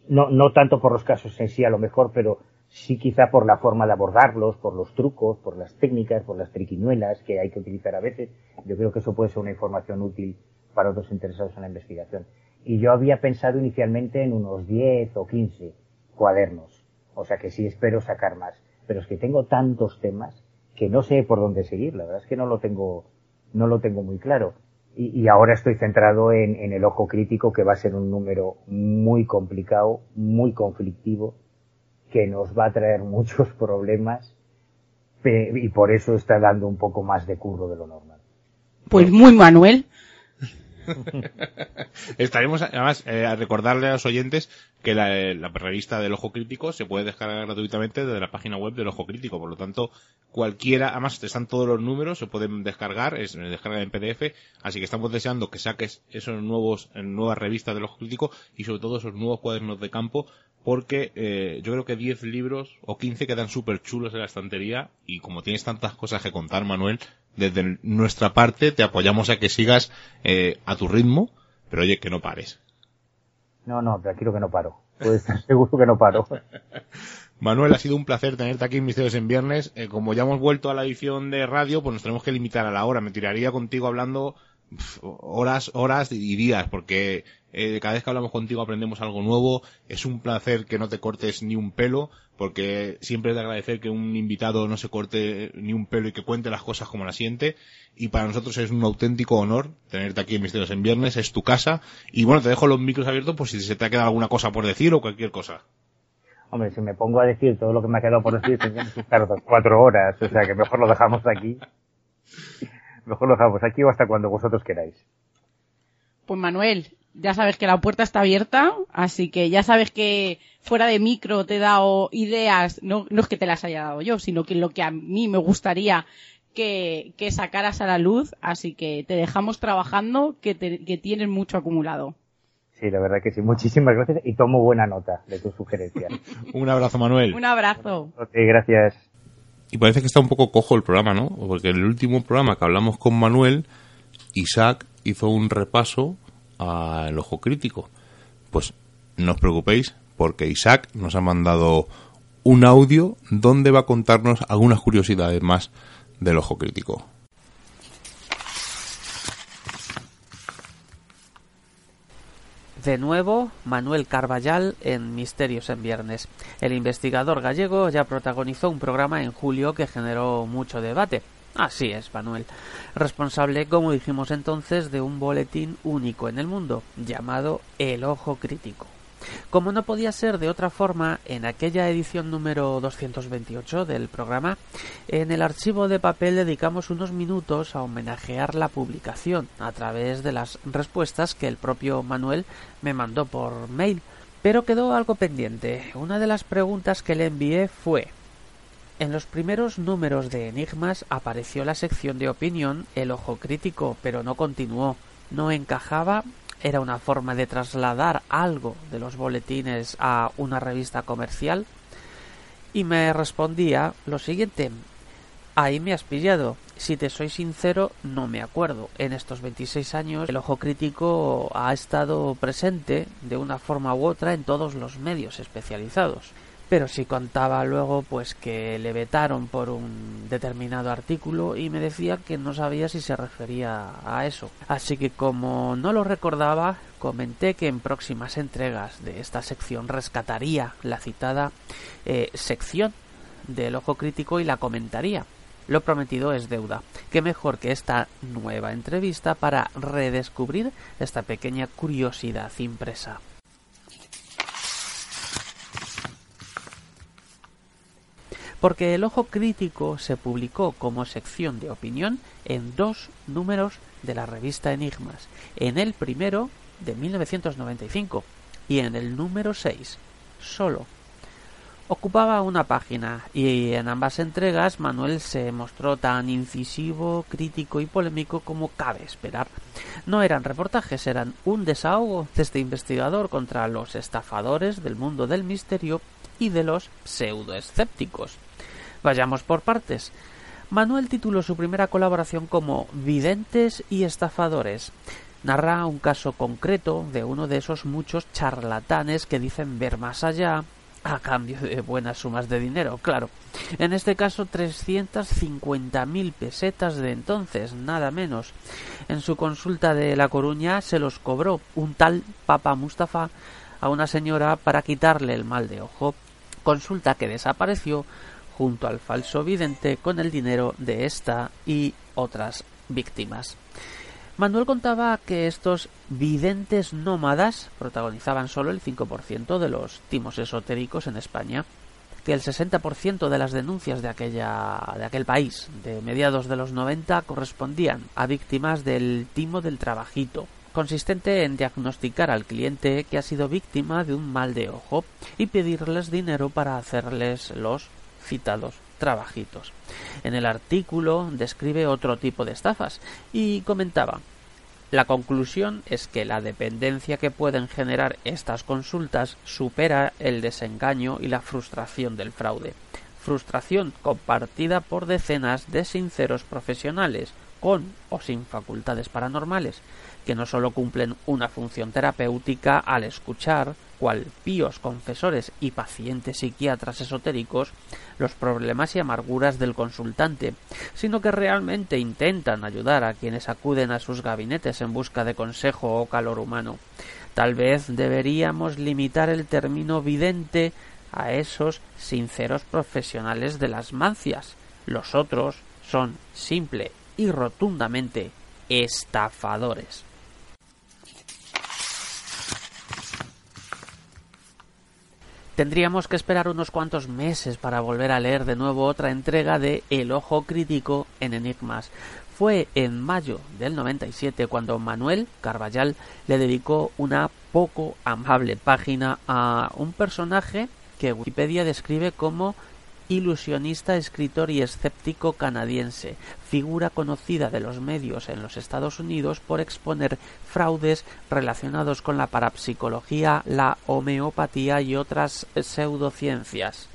no, no tanto por los casos en sí a lo mejor, pero sí quizá por la forma de abordarlos, por los trucos, por las técnicas, por las triquiñuelas que hay que utilizar a veces. Yo creo que eso puede ser una información útil para otros interesados en la investigación. Y yo había pensado inicialmente en unos 10 o 15 cuadernos, o sea que sí espero sacar más. Pero es que tengo tantos temas que no sé por dónde seguir, la verdad es que no lo tengo no lo tengo muy claro. Y, ahora estoy centrado en, en, el ojo crítico, que va a ser un número muy complicado, muy conflictivo, que nos va a traer [LAUGHS] muchos problemas y por eso está dando un poco más de curro de lo normal. Pues muy Manuel. [LAUGHS] Estaremos, además, eh, a recordarle a los oyentes que la, la, revista del Ojo Crítico se puede descargar gratuitamente desde la página web del Ojo Crítico. Por lo tanto, cualquiera, además están todos los números, se pueden descargar, es descarga en PDF. Así que estamos deseando que saques esos nuevos, nuevas revistas del Ojo Crítico y sobre todo esos nuevos cuadernos de campo porque eh, yo creo que 10 libros o 15 quedan súper chulos en la estantería y como tienes tantas cosas que contar, Manuel, desde nuestra parte te apoyamos a que sigas eh, a tu ritmo, pero oye, que no pares. No, no, tranquilo que no paro. Puedes estar [LAUGHS] seguro que no paro. [LAUGHS] Manuel, ha sido un placer tenerte aquí en Misterios en Viernes. Eh, como ya hemos vuelto a la edición de radio, pues nos tenemos que limitar a la hora. Me tiraría contigo hablando horas, horas y días, porque eh, cada vez que hablamos contigo aprendemos algo nuevo. Es un placer que no te cortes ni un pelo, porque siempre es de agradecer que un invitado no se corte ni un pelo y que cuente las cosas como la siente. Y para nosotros es un auténtico honor tenerte aquí en Misterios en Viernes, es tu casa. Y bueno, te dejo los micros abiertos por si se te ha quedado alguna cosa por decir o cualquier cosa. Hombre, si me pongo a decir todo lo que me ha quedado por decir, tendríamos que estar cuatro horas, o sea que mejor lo dejamos aquí. Mejor lo dejamos aquí o hasta cuando vosotros queráis. Pues Manuel, ya sabes que la puerta está abierta, así que ya sabes que fuera de micro te he dado ideas, no, no es que te las haya dado yo, sino que lo que a mí me gustaría que, que sacaras a la luz, así que te dejamos trabajando, que, que tienes mucho acumulado. Sí, la verdad que sí. Muchísimas gracias y tomo buena nota de tus sugerencias. [LAUGHS] Un abrazo, Manuel. Un abrazo. Ok, gracias. Y parece que está un poco cojo el programa, ¿no? Porque en el último programa que hablamos con Manuel, Isaac hizo un repaso al ojo crítico. Pues no os preocupéis, porque Isaac nos ha mandado un audio donde va a contarnos algunas curiosidades más del ojo crítico. De nuevo, Manuel Carballal en Misterios en Viernes. El investigador gallego ya protagonizó un programa en julio que generó mucho debate. Así es, Manuel. Responsable, como dijimos entonces, de un boletín único en el mundo, llamado El Ojo Crítico. Como no podía ser de otra forma, en aquella edición número 228 del programa, en el archivo de papel dedicamos unos minutos a homenajear la publicación a través de las respuestas que el propio Manuel me mandó por mail. Pero quedó algo pendiente. Una de las preguntas que le envié fue en los primeros números de Enigmas apareció la sección de opinión El Ojo Crítico, pero no continuó. No encajaba era una forma de trasladar algo de los boletines a una revista comercial y me respondía lo siguiente ahí me has pillado si te soy sincero no me acuerdo en estos 26 años el ojo crítico ha estado presente de una forma u otra en todos los medios especializados pero sí contaba luego pues que le vetaron por un determinado artículo y me decía que no sabía si se refería a eso. Así que como no lo recordaba, comenté que en próximas entregas de esta sección rescataría la citada eh, sección del ojo crítico y la comentaría. Lo prometido es deuda. Qué mejor que esta nueva entrevista para redescubrir esta pequeña curiosidad impresa. Porque el ojo crítico se publicó como sección de opinión en dos números de la revista Enigmas, en el primero de 1995 y en el número 6 solo. Ocupaba una página y en ambas entregas Manuel se mostró tan incisivo, crítico y polémico como cabe esperar. No eran reportajes, eran un desahogo de este investigador contra los estafadores del mundo del misterio y de los pseudoescépticos. Vayamos por partes. Manuel tituló su primera colaboración como Videntes y estafadores. Narra un caso concreto de uno de esos muchos charlatanes que dicen ver más allá a cambio de buenas sumas de dinero, claro. En este caso, 350.000 pesetas de entonces, nada menos. En su consulta de La Coruña se los cobró un tal Papa Mustafa a una señora para quitarle el mal de ojo. Consulta que desapareció junto al falso vidente con el dinero de esta y otras víctimas. Manuel contaba que estos videntes nómadas protagonizaban solo el 5% de los timos esotéricos en España, que el 60% de las denuncias de, aquella, de aquel país de mediados de los 90 correspondían a víctimas del timo del trabajito, consistente en diagnosticar al cliente que ha sido víctima de un mal de ojo y pedirles dinero para hacerles los citados trabajitos. En el artículo describe otro tipo de estafas y comentaba la conclusión es que la dependencia que pueden generar estas consultas supera el desengaño y la frustración del fraude. Frustración compartida por decenas de sinceros profesionales, con o sin facultades paranormales, que no solo cumplen una función terapéutica al escuchar, píos confesores y pacientes psiquiatras esotéricos, los problemas y amarguras del consultante, sino que realmente intentan ayudar a quienes acuden a sus gabinetes en busca de consejo o calor humano. Tal vez deberíamos limitar el término vidente a esos sinceros profesionales de las mancias. Los otros son simple y rotundamente estafadores. Tendríamos que esperar unos cuantos meses para volver a leer de nuevo otra entrega de El ojo crítico en Enigmas. Fue en mayo del 97 cuando Manuel Carballal le dedicó una poco amable página a un personaje que Wikipedia describe como ilusionista, escritor y escéptico canadiense, figura conocida de los medios en los Estados Unidos por exponer fraudes relacionados con la parapsicología, la homeopatía y otras pseudociencias.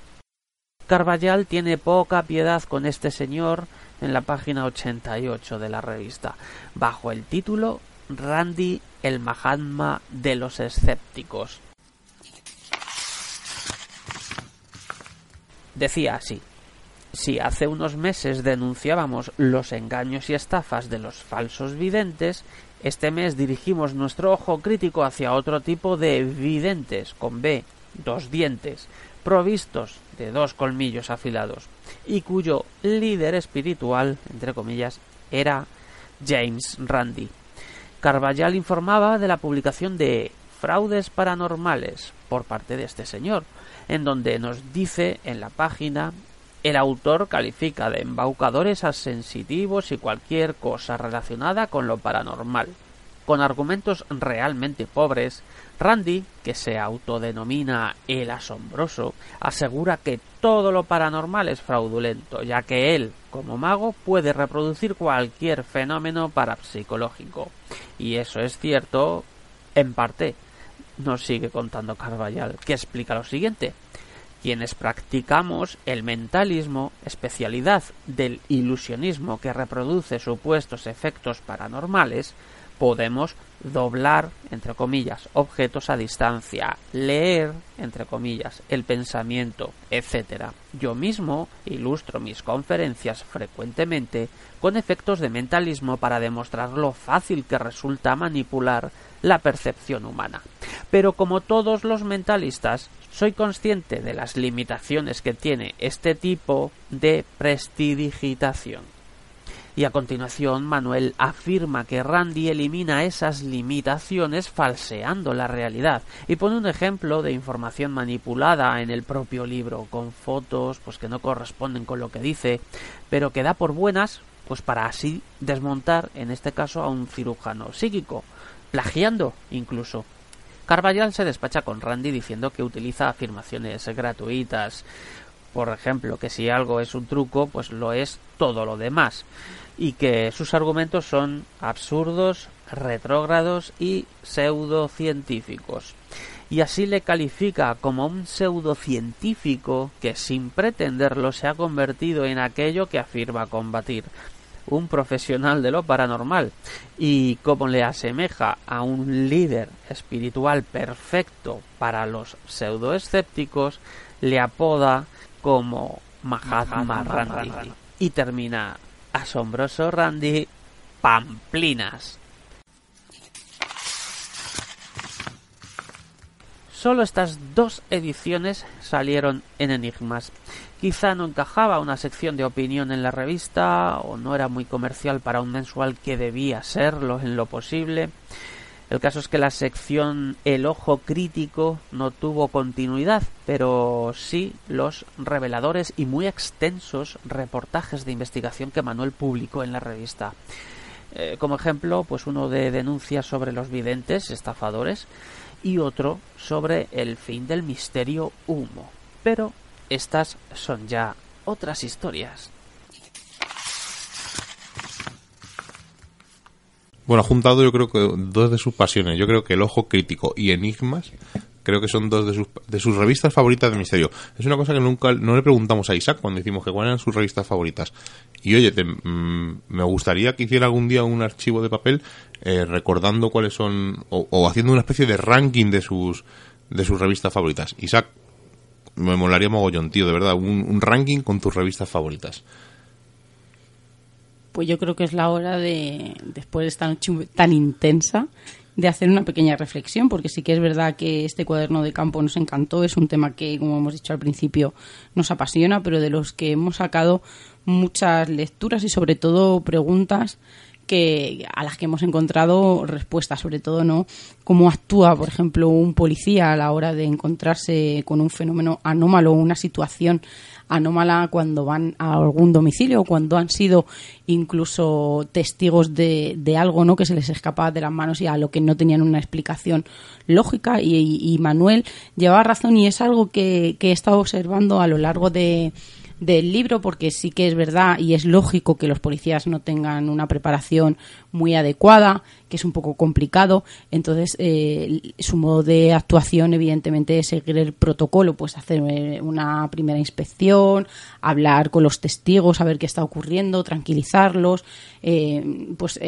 Carballal tiene poca piedad con este señor en la página 88 de la revista, bajo el título Randy el Mahatma de los escépticos. Decía así si hace unos meses denunciábamos los engaños y estafas de los falsos videntes, este mes dirigimos nuestro ojo crítico hacia otro tipo de videntes, con B, dos dientes, provistos de dos colmillos afilados, y cuyo líder espiritual, entre comillas, era James Randi. Carballal informaba de la publicación de Fraudes Paranormales por parte de este señor, en donde nos dice en la página el autor califica de embaucadores a sensitivos y cualquier cosa relacionada con lo paranormal. Con argumentos realmente pobres, Randy, que se autodenomina el asombroso, asegura que todo lo paranormal es fraudulento, ya que él, como mago, puede reproducir cualquier fenómeno parapsicológico. Y eso es cierto en parte. Nos sigue contando Carvallal, que explica lo siguiente. Quienes practicamos el mentalismo, especialidad del ilusionismo que reproduce supuestos efectos paranormales, podemos doblar, entre comillas, objetos a distancia, leer, entre comillas, el pensamiento, etc. Yo mismo ilustro mis conferencias frecuentemente con efectos de mentalismo para demostrar lo fácil que resulta manipular la percepción humana. Pero como todos los mentalistas, soy consciente de las limitaciones que tiene este tipo de prestidigitación. Y a continuación Manuel afirma que Randy elimina esas limitaciones falseando la realidad y pone un ejemplo de información manipulada en el propio libro con fotos pues que no corresponden con lo que dice, pero que da por buenas pues para así desmontar en este caso a un cirujano psíquico, plagiando incluso Carvajal se despacha con Randy diciendo que utiliza afirmaciones gratuitas. Por ejemplo, que si algo es un truco, pues lo es todo lo demás. Y que sus argumentos son absurdos, retrógrados y pseudocientíficos. Y así le califica como un pseudocientífico que sin pretenderlo se ha convertido en aquello que afirma combatir un profesional de lo paranormal. Y como le asemeja a un líder espiritual perfecto para los pseudoescépticos, le apoda como Mahatma Randy y termina asombroso Randy Pamplinas. Solo estas dos ediciones salieron en Enigmas Quizá no encajaba una sección de opinión en la revista o no era muy comercial para un mensual que debía serlo en lo posible. El caso es que la sección El Ojo Crítico no tuvo continuidad, pero sí los reveladores y muy extensos reportajes de investigación que Manuel publicó en la revista. Eh, como ejemplo, pues uno de denuncias sobre los videntes, estafadores, y otro sobre el fin del misterio humo. Pero estas son ya otras historias. Bueno, ha juntado yo creo que dos de sus pasiones. Yo creo que El Ojo Crítico y Enigmas creo que son dos de sus, de sus revistas favoritas de misterio. Es una cosa que nunca no le preguntamos a Isaac cuando decimos que cuáles eran sus revistas favoritas. Y oye, mm, me gustaría que hiciera algún día un archivo de papel eh, recordando cuáles son o, haciendo una especie de ranking de sus de sus revistas favoritas. Isaac, me molaría mogollón, tío, de verdad, un, un ranking con tus revistas favoritas pues yo creo que es la hora de, después de esta noche tan intensa, de hacer una pequeña reflexión, porque sí que es verdad que este cuaderno de campo nos encantó, es un tema que, como hemos dicho al principio, nos apasiona, pero de los que hemos sacado muchas lecturas y sobre todo preguntas que a las que hemos encontrado respuestas, sobre todo no cómo actúa, por ejemplo, un policía a la hora de encontrarse con un fenómeno anómalo, una situación anómala cuando van a algún domicilio o cuando han sido incluso testigos de, de, algo no que se les escapa de las manos y a lo que no tenían una explicación lógica. Y, Manuel lleva razón y es algo que, que he estado observando a lo largo de, del libro porque sí que es verdad y es lógico que los policías no tengan una preparación muy adecuada, que es un poco complicado. Entonces, eh, su modo de actuación, evidentemente, es seguir el protocolo, pues hacer eh, una primera inspección, hablar con los testigos, saber qué está ocurriendo, tranquilizarlos, eh, pues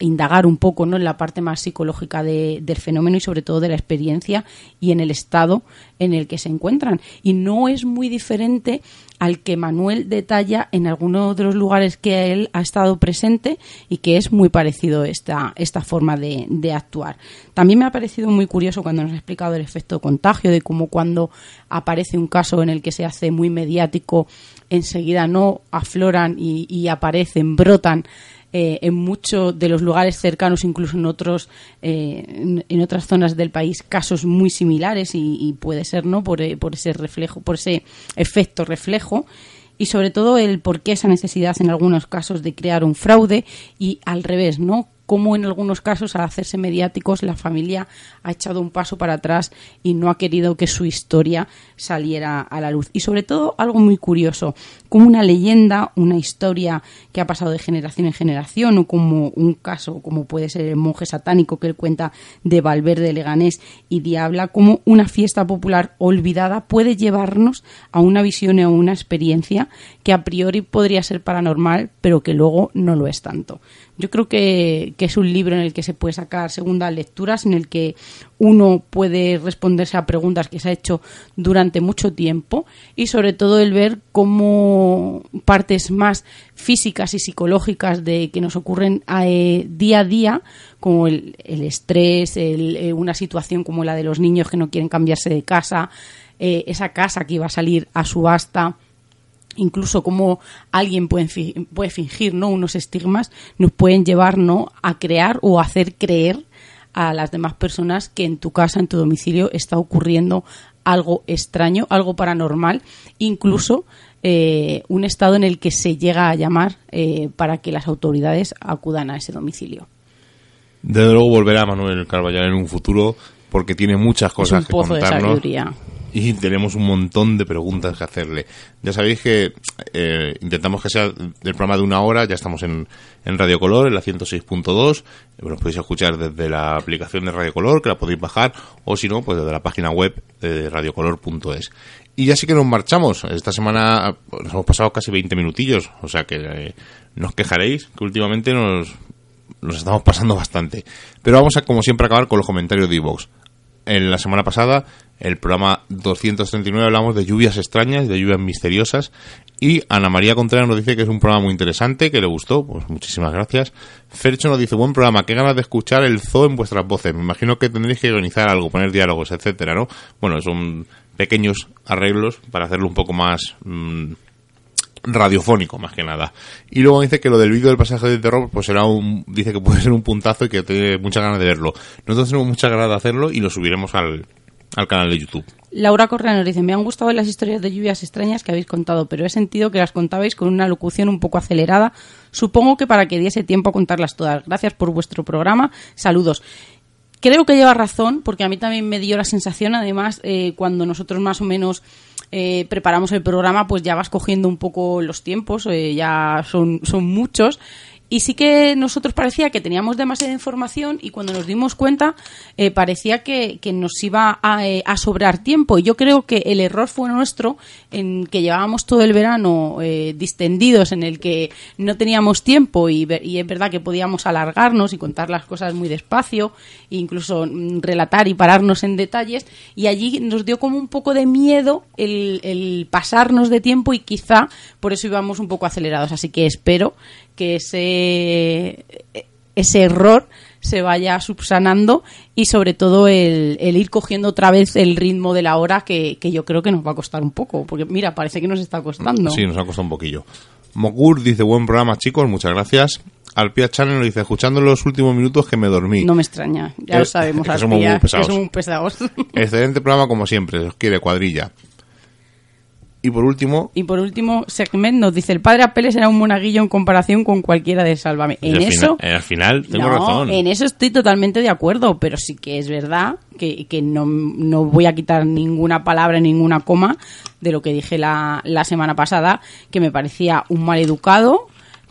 indagar un poco ¿no? en la parte más psicológica del fenómeno y sobre todo de la experiencia y en el estado en el que se encuentran. Y no es muy diferente al que Manuel detalla en algunos de los lugares que él ha estado presente y que es muy parecido esta, esta forma de, actuar. También me ha parecido muy curioso cuando nos ha explicado el efecto contagio, de cómo cuando aparece un caso en el que se hace muy mediático, enseguida no afloran y, y aparecen, brotan eh, en muchos de los lugares cercanos, incluso en otros eh, en, otras zonas del país, casos muy similares y, puede ser no por, eh, por ese reflejo, por ese efecto reflejo y sobre todo el por qué esa necesidad en algunos casos de crear un fraude y al revés, ¿no? como en algunos casos al hacerse mediáticos la familia ha echado un paso para atrás y no ha querido que su historia saliera a la luz. Y sobre todo algo muy curioso, como una leyenda, una historia que ha pasado de generación en generación o como un caso como puede ser el monje satánico que él cuenta de Valverde Leganés y Diabla, como una fiesta popular olvidada puede llevarnos a una visión o una experiencia que a priori podría ser paranormal pero que luego no lo es tanto. Yo creo que, es un libro en el que se puede sacar segundas lecturas, en el que uno puede responderse a preguntas que se ha hecho durante mucho tiempo y sobre todo el ver cómo partes más físicas y psicológicas de que nos ocurren eh, día a día, como el, estrés, eh, una situación como la de los niños que no quieren cambiarse de casa, eh, esa casa que iba a salir a subasta incluso como alguien puede, puede fingir ¿no? unos estigmas, nos pueden llevar ¿no? a crear o hacer creer a las demás personas que en tu casa, en tu domicilio, está ocurriendo algo extraño, algo paranormal, incluso eh, un estado en el que se llega a llamar eh, para que las autoridades acudan a ese domicilio. Desde luego volverá Manuel Carballal en un futuro porque tiene muchas cosas que contarnos y tenemos un montón de preguntas que hacerle. Ya sabéis que eh, intentamos que sea del programa de una hora, ya estamos en, en Radio Color, en la 106.2, nos podéis escuchar desde la aplicación de Radio Color, que la podéis bajar, o si no, pues desde la página web de radiocolor.es. Y ya sí que nos marchamos. Esta semana nos hemos pasado casi 20 minutillos, o sea que eh, no os quejaréis, que últimamente nos, nos estamos pasando bastante. Pero vamos a, como siempre, acabar con los comentarios de Evox en la semana pasada, el programa 239, hablamos de lluvias extrañas, de lluvias misteriosas. Y Ana María Contreras nos dice que es un programa muy interesante, que le gustó. Pues muchísimas gracias. Fercho nos dice, buen programa, qué ganas de escuchar el zoo en vuestras voces. Me imagino que tendréis que organizar algo, poner diálogos, etcétera, ¿no? Bueno, son pequeños arreglos para hacerlo un poco más... Mm, radiofónico más que nada. Y luego dice que lo del vídeo del pasaje de terror pues será un dice que puede ser un puntazo y que tiene muchas ganas de verlo. Nosotros tenemos muchas ganas de hacerlo y lo subiremos al, al canal de YouTube. Laura Correa nos dice, me han gustado las historias de lluvias extrañas que habéis contado, pero he sentido que las contabais con una locución un poco acelerada. Supongo que para que diese tiempo a contarlas todas. Gracias por vuestro programa. Saludos. Creo que lleva razón, porque a mí también me dio la sensación, además, eh, cuando nosotros más o menos eh, preparamos el programa, pues ya vas cogiendo un poco los tiempos, eh, ya son, son muchos. Y sí que nosotros parecía que teníamos demasiada información y cuando nos dimos cuenta eh, parecía que, nos iba a, eh, a, sobrar tiempo. Y yo creo que el error fue nuestro en que llevábamos todo el verano eh, distendidos, en el que no teníamos tiempo y, y, es verdad que podíamos alargarnos y contar las cosas muy despacio, e incluso mm, relatar y pararnos en detalles. Y allí nos dio como un poco de miedo el pasarnos de tiempo y quizá por eso íbamos un poco acelerados. Así que espero que ese, ese error se vaya subsanando y sobre todo el, el, ir cogiendo otra vez el ritmo de la hora que, que, yo creo que nos va a costar un poco, porque mira, parece que nos está costando. Sí, nos ha costado un poquillo. Mogur dice, buen programa chicos, muchas gracias. Alpia Channel nos dice, escuchando los últimos minutos que me dormí. No me extraña, ya lo sabemos, que somos muy Alpia, pesados. que somos muy pesados. Excelente programa como siempre, os quiere cuadrilla. Y por último, Y por último, Segment nos dice, el padre Apeles era un monaguillo en comparación con cualquiera de Sálvame. En eso... final, al final tengo no, razón. en eso estoy totalmente de acuerdo, pero sí que es verdad que, que no, no, voy a quitar ninguna palabra, ninguna coma de lo que dije la, la semana pasada, que me parecía un mal educado,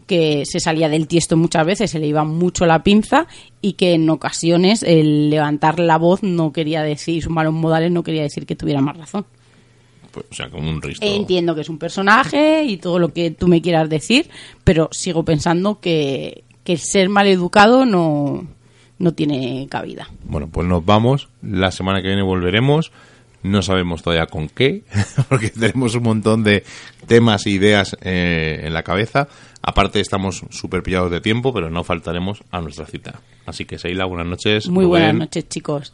que se salía del tiesto muchas veces, se le iba mucho la pinza y que en ocasiones el levantar la voz no quería decir, sus malos modales no quería decir que tuviera más razón. Pues, o sea, como un risto. Entiendo que es un personaje y todo lo que tú me quieras decir, pero sigo pensando que, que el ser mal educado no, no tiene cabida. Bueno, pues nos vamos. La semana que viene volveremos. No sabemos todavía con qué, [LAUGHS] porque tenemos un montón de temas e ideas eh, en la cabeza. Aparte, estamos súper pillados de tiempo, pero no faltaremos a nuestra cita. Así que, Seila, buenas noches. Muy buenas noches, chicos.